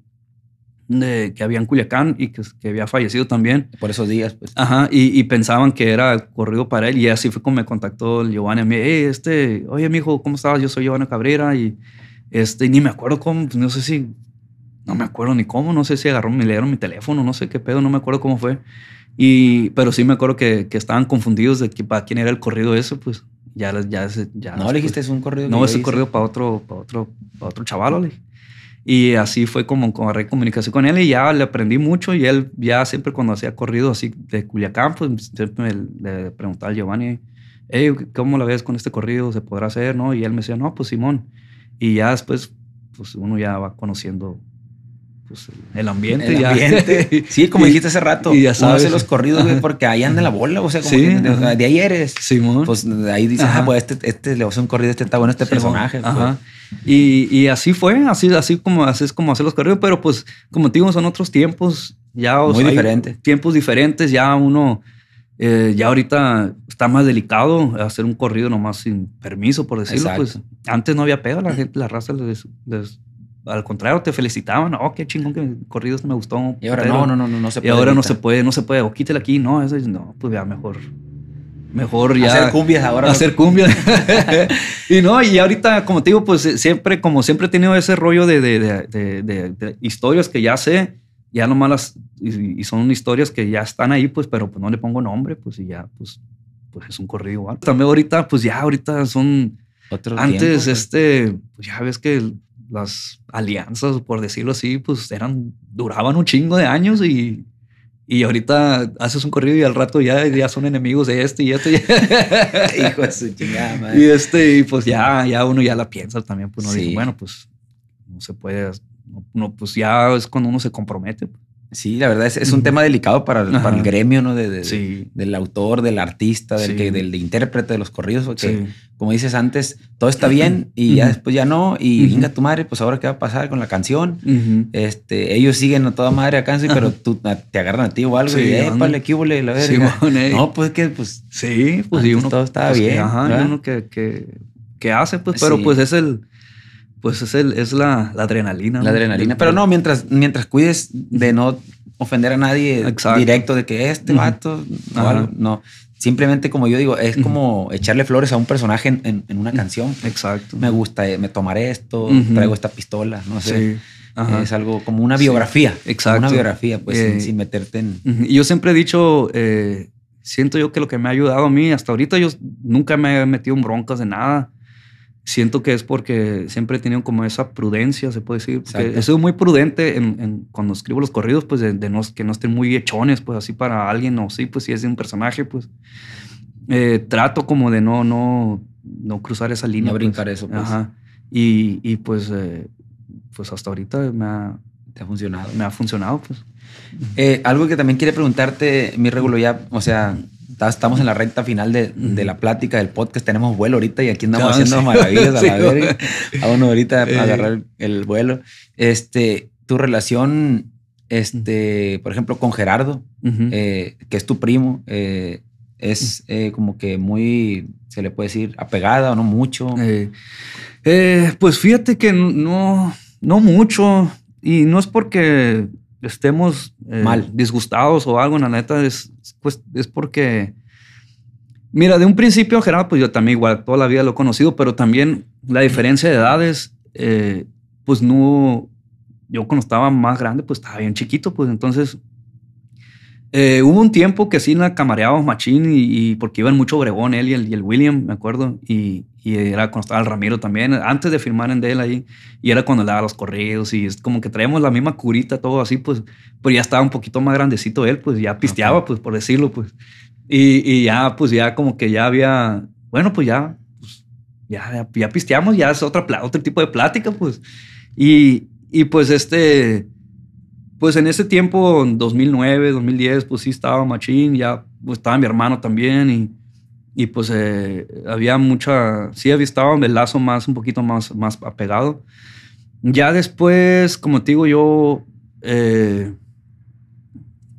de, que había en Culiacán y que, que, había fallecido también. Por esos días, pues. Ajá, y, y, pensaban que era corrido para él y así fue como me contactó el Giovanni a mí, hey, este, oye, mijo, ¿cómo estás? Yo soy Giovanni Cabrera y este, ni me acuerdo cómo, pues, no sé si, no me acuerdo ni cómo, no sé si agarró, me leyeron mi teléfono, no sé qué pedo, no me acuerdo cómo fue. Y, pero sí me acuerdo que, que estaban confundidos de que para quién era el corrido eso, pues ya, ya, ya No, le dijiste es un corrido. No, es un corrido para otro, para otro, para otro chaval, le y así fue como agarré comunicación con él y ya le aprendí mucho y él ya siempre cuando hacía corrido así de Culiacán, pues siempre le preguntaba a Giovanni, hey, ¿cómo la ves con este corrido? ¿Se podrá hacer? ¿No? Y él me decía, no, pues Simón. Y ya después, pues uno ya va conociendo pues, el ambiente. El ambiente. sí, como dijiste hace rato. Y ya sabes. los corridos, güey, porque ahí anda la bola. O sea, como que de, ahí eres. Simón. Pues ahí dices, ah, pues este, este le va a hacer un corrido, este está bueno, este personaje. Ajá. Y, y, así fue, así, así como así es como hacer los corridos, pero pues como te digo, son otros tiempos. Ya, Muy diferentes. Tiempos diferentes, ya uno, eh, ya ahorita está más delicado hacer un corrido nomás sin permiso, por decirlo. Pues antes no había pedo, la gente, la raza les, al contrario, te felicitaban. Oh, qué chingón que corridos me gustó. Y ahora no, no, no, no, se puede. Y ahora no se puede, no se puede. O quítela aquí. No, eso no, pues ya mejor. Mejor ya. Hacer cumbias ahora. Hacer cumbias. y no, y ahorita, como te digo, pues siempre, como siempre he tenido ese rollo de, de, historias que ya sé, ya nomás las, y, son historias que ya están ahí, pues, pero pues no le pongo nombre, pues, y ya, pues, pues es un corrido igual. También ahorita, pues ya ahorita son. Antes, este, pues ya ves que las alianzas, por decirlo así, pues eran, duraban un chingo de años y, y ahorita haces un corrido y al rato ya, ya son enemigos de este y este. Hijo de su chingada, madre. Y este, y pues ya, ya uno ya la piensa también, pues uno dice, bueno, pues no se puede, no, pues ya es cuando uno se compromete. Pues. Sí, la verdad es, es un tema delicado para, para, el gremio, ¿no? De, Del autor, del artista, del, que, del intérprete de los corridos, porque como dices antes, todo está bien y ya después ya no, y venga tu madre, pues ahora qué va a pasar con la canción. este, ellos siguen a toda madre acá, pero tú te agarran a ti o algo y, épale, qué huele la verga. no, pues que, pues. Sí, pues sí, uno. Todo estaba pues, bien. Ajá, uno que, que, que, hace, pues, pero pues es el pues es, el, es la, adrenalina. La adrenalina. Pero no, mientras, mientras cuides de no ofender a nadie directo de que este vato, no, Simplemente, como yo digo, es como echarle flores a un personaje en, una canción. Exacto. Me gusta, eh, me tomaré esto, traigo esta pistola, no sé. Es algo como una biografía. Exacto. Una biografía, pues, eh, sin, meterte en. Yo siempre he dicho, eh, siento yo que lo que me ha ayudado a mí, hasta ahorita yo nunca me he metido en broncas de nada siento que es porque siempre he tenido como esa prudencia, se puede decir. He sido muy prudente en, cuando escribo los corridos, pues de, no, que no estén muy hechones, pues así para alguien o sí, pues si es de un personaje, pues eh, trato como de no, no, no cruzar esa línea. No pues. brincar eso, pues. Ajá. Y, y pues, eh, pues hasta ahorita me ha, ha funcionado. Me ha funcionado, pues. Eh, algo que también quiere preguntarte, mi regulo ya, o sea, estamos en la recta final de, de, la plática del podcast. Tenemos vuelo ahorita y aquí andamos haciendo maravillas a la verga. A uno ahorita a agarrar el vuelo. Este, tu relación, este, por ejemplo, con Gerardo, eh, que es tu primo, eh, es eh, como que muy, se le puede decir, apegada o no mucho. pues fíjate que no, no mucho. Y no es porque estemos mal. disgustados o algo, en la neta es pues es porque, mira, de un principio, Gerardo, pues yo también igual toda la vida lo he conocido, pero también la diferencia de edades, eh, pues no, yo cuando estaba más grande, pues estaba bien chiquito, pues entonces eh, hubo un tiempo que sí la camareábamos machín y, porque iban mucho Obregón, él y el, y el William, me acuerdo, y, y, era cuando estaba el Ramiro también, antes de firmar en Dell ahí, y era cuando le daba los correos y es como que traemos la misma curita, todo así, pues, pues ya estaba un poquito más grandecito él, pues ya pisteaba, pues por decirlo, pues, y, y, ya, pues ya como que ya había, bueno, pues ya, pues, ya, ya pisteamos, ya es otra, otro tipo de plática, pues, y, y pues este pues en ese tiempo, en 2009, 2010, pues sí estaba machín, ya pues estaba mi hermano también y, y pues eh, había mucha, sí había estado el lazo más, un poquito más, más apegado. Ya después, como te digo, yo, eh,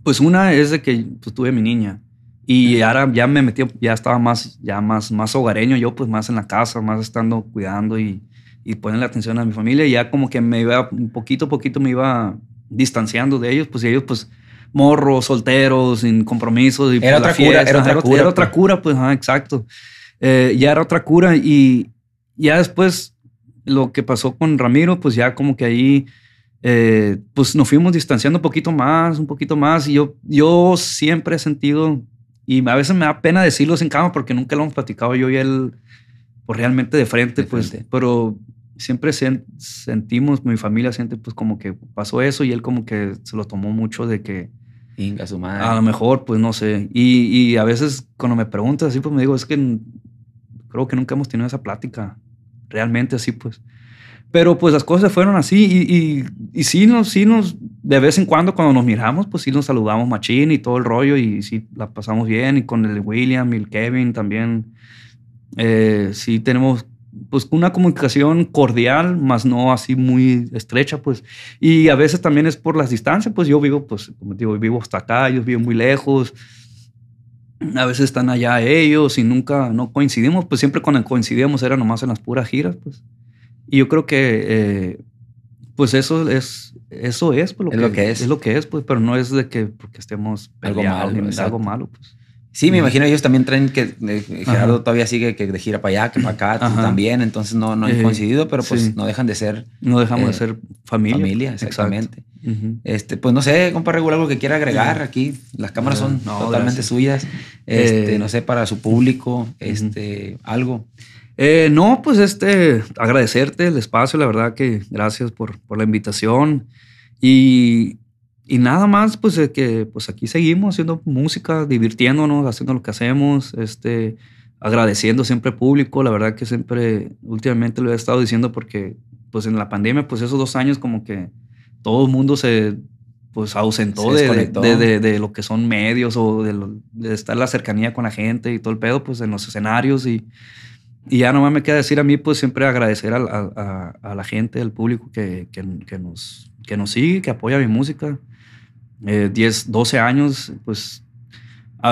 pues una es de que pues, tuve mi niña y ahora ya me metí, ya estaba más, ya más, más hogareño, yo pues más en la casa, más estando cuidando y, y poniendo atención a mi familia y ya como que me iba, un poquito a poquito me iba distanciando de ellos, pues ellos pues morros, solteros, sin compromisos. Y, era, pues, otra cura, era, otra cura, era otra cura. pues, exacto. Eh, ya era otra cura y ya después lo que pasó con Ramiro, pues ya como que ahí, eh, pues nos fuimos distanciando un poquito más, un poquito más y yo, yo siempre he sentido, y a veces me da pena decirlo en cama porque nunca lo hemos platicado yo y él, pues realmente de frente, pues, pero siempre sentimos, mi familia siente pues como que pasó eso y él como que se lo tomó mucho de que... Inga, su madre. A lo mejor, pues no sé. Y, y, a veces cuando me preguntas así, pues me digo, es que creo que nunca hemos tenido esa plática. Realmente así, pues. Pero pues las cosas fueron así y, y, y, sí, nos, sí nos, de vez en cuando cuando nos miramos, pues sí nos saludamos machín y todo el rollo y sí la pasamos bien y con el William y el Kevin también. Eh, sí tenemos pues una comunicación cordial, más no así muy estrecha, pues. Y a veces también es por las distancias, pues yo vivo, pues, como digo, vivo hasta acá, ellos viven muy lejos. A veces están allá ellos y nunca no coincidimos, pues siempre cuando coincidíamos era nomás en las puras giras, pues. Y yo creo que, eh, pues eso es, eso es, pues, lo, que, es. Es lo que es, pues, pero no es de que porque estemos algo malo, algo malo, pues. Sí, me imagino ellos también traen que Gerardo todavía sigue que de gira para allá, que para acá, también, entonces no, no han eh, coincidido, pero pues no dejan de ser. No dejamos de eh, ser familia. Familia, exactamente. Este, pues no sé, compa Regular, algo que quiera agregar aquí. Las cámaras son totalmente suyas. Este, eh, no sé, para su público, este, algo. no, pues este, agradecerte el espacio, la verdad que gracias por, por la invitación. Y y nada más, pues que pues aquí seguimos haciendo música, divirtiéndonos, haciendo lo que hacemos, este, agradeciendo siempre al público. La verdad que siempre, últimamente lo he estado diciendo porque pues en la pandemia, pues esos dos años como que todo el mundo se pues ausentó de, de, de, lo que son medios o de, estar la cercanía con la gente y todo el pedo, pues en los escenarios y, y ya nomás me queda decir a mí, pues siempre agradecer a, a, a la gente, al público que, que, que, nos, que nos sigue, que apoya mi música. 10, eh, 12 años, pues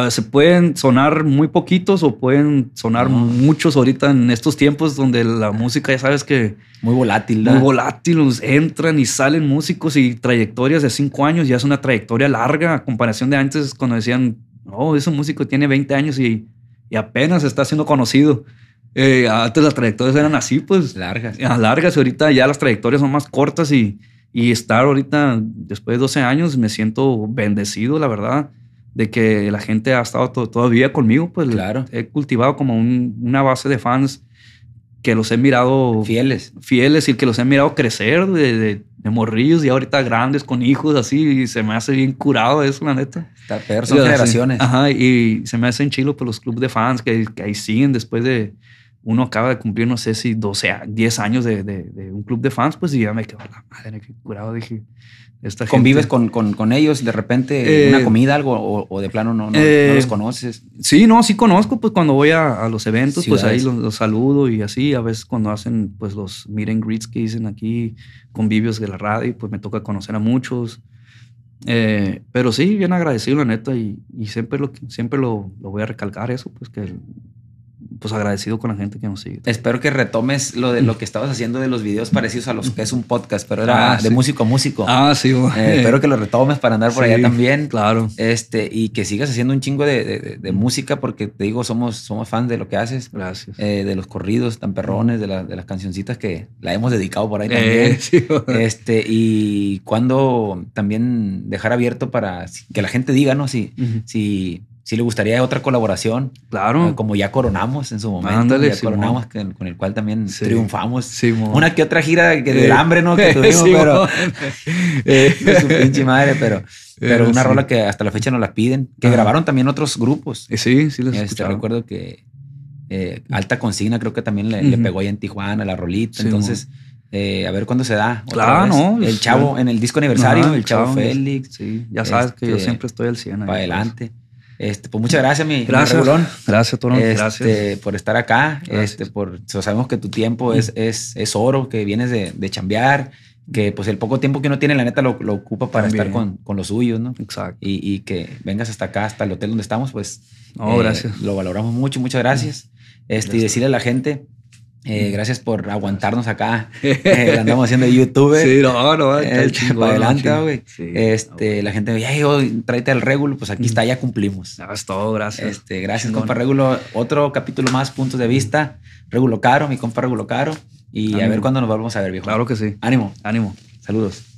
se pueden sonar muy poquitos o pueden sonar muchos ahorita en estos tiempos donde la música ya sabes que... Muy volátil. Muy volátil, entran y salen músicos y trayectorias de 5 años, ya es una trayectoria larga a comparación de antes cuando decían, oh, ese músico tiene 20 años y, y apenas está siendo conocido. Eh, antes las trayectorias eran así, pues... Largas. Largas y ahorita ya las trayectorias son más cortas y y estar ahorita, después de 12 años, me siento bendecido, la verdad, de que la gente ha estado todavía conmigo. Pues claro. he cultivado como una base de fans que los he mirado fieles. Fieles y que los he mirado crecer de, de, morrillos y ahorita grandes con hijos así. Y se me hace bien curado eso, la neta. Está peor, son generaciones. Ajá, y se me hacen chilo por pues, los clubes de fans que, que ahí siguen después de uno acaba de cumplir, no sé si 12, 10 años de, de, un club de fans, pues y ya me quedo la madre, qué curado, dije. Esta ¿Convives con, con, con, ellos de repente una eh, comida, algo, o, de plano no, no, eh, los conoces? Sí, no, sí conozco, pues cuando voy a, a los eventos, pues ahí los, saludo y así, a veces cuando hacen pues los meet and greets que dicen aquí, convivios de la radio, pues me toca conocer a muchos. Eh, pero sí, bien agradecido, la neta, y, y siempre, lo, siempre lo, lo, voy a recalcar eso, pues que pues agradecido con la gente que nos sigue. Espero que retomes lo de lo que estabas haciendo de los videos parecidos a los que es un podcast, pero era ah, de músico a músico. Ah, sí. Eh, espero que lo retomes para andar por allá también. Claro. Este, y que sigas haciendo un chingo de, de, música porque te digo, somos, somos fans de lo que haces. Gracias. Eh, de los corridos tan perrones, de, de, las cancioncitas que la hemos dedicado por ahí también. Eh, este, y cuando también dejar abierto para que la gente diga, ¿no? Si, si si le gustaría otra colaboración. Claro. Eh, como ya coronamos en su momento. ya coronamos, con el cual también triunfamos. Sí, Una que otra gira que del hambre, ¿no? Que tuvimos, pero. eh, su pinche madre, pero. Pero una rola que hasta la fecha nos la piden. Que grabaron también otros grupos. Sí, sí, les este, Recuerdo que eh, Alta Consigna creo que también le, pegó ahí en Tijuana, la rolita. Entonces. Eh, a ver cuándo se da. Claro, ¿no? El chavo en el disco aniversario, el chavo, Félix. Sí, ya sabes que yo este, siempre estoy al 100. Para pues. adelante. Este, pues muchas gracias, mi gracias, Gracias, Toro. Este, gracias. por estar acá. Este, por, sabemos que tu tiempo es, es, es oro, que vienes de, de, chambear, que pues el poco tiempo que uno tiene, la neta, lo, lo ocupa para estar con, con, los suyos, ¿no? Exacto. Y, y, que vengas hasta acá, hasta el hotel donde estamos, pues. No, eh, gracias. Lo valoramos mucho, muchas gracias. Este, y decirle a la gente eh, gracias por aguantarnos acá. Eh, andamos haciendo YouTube. Sí, no, no, eh, para adelante, güey. este, la gente, ya yo tráete el régulo, pues aquí está, ya cumplimos. Ya es todo, gracias. Este, gracias, compa Régulo. Otro capítulo más, puntos de vista. Régulo Caro, mi compa Régulo Caro. Y a ver cuándo nos volvemos a ver, viejo. Claro que sí. Ánimo. Ánimo. Saludos.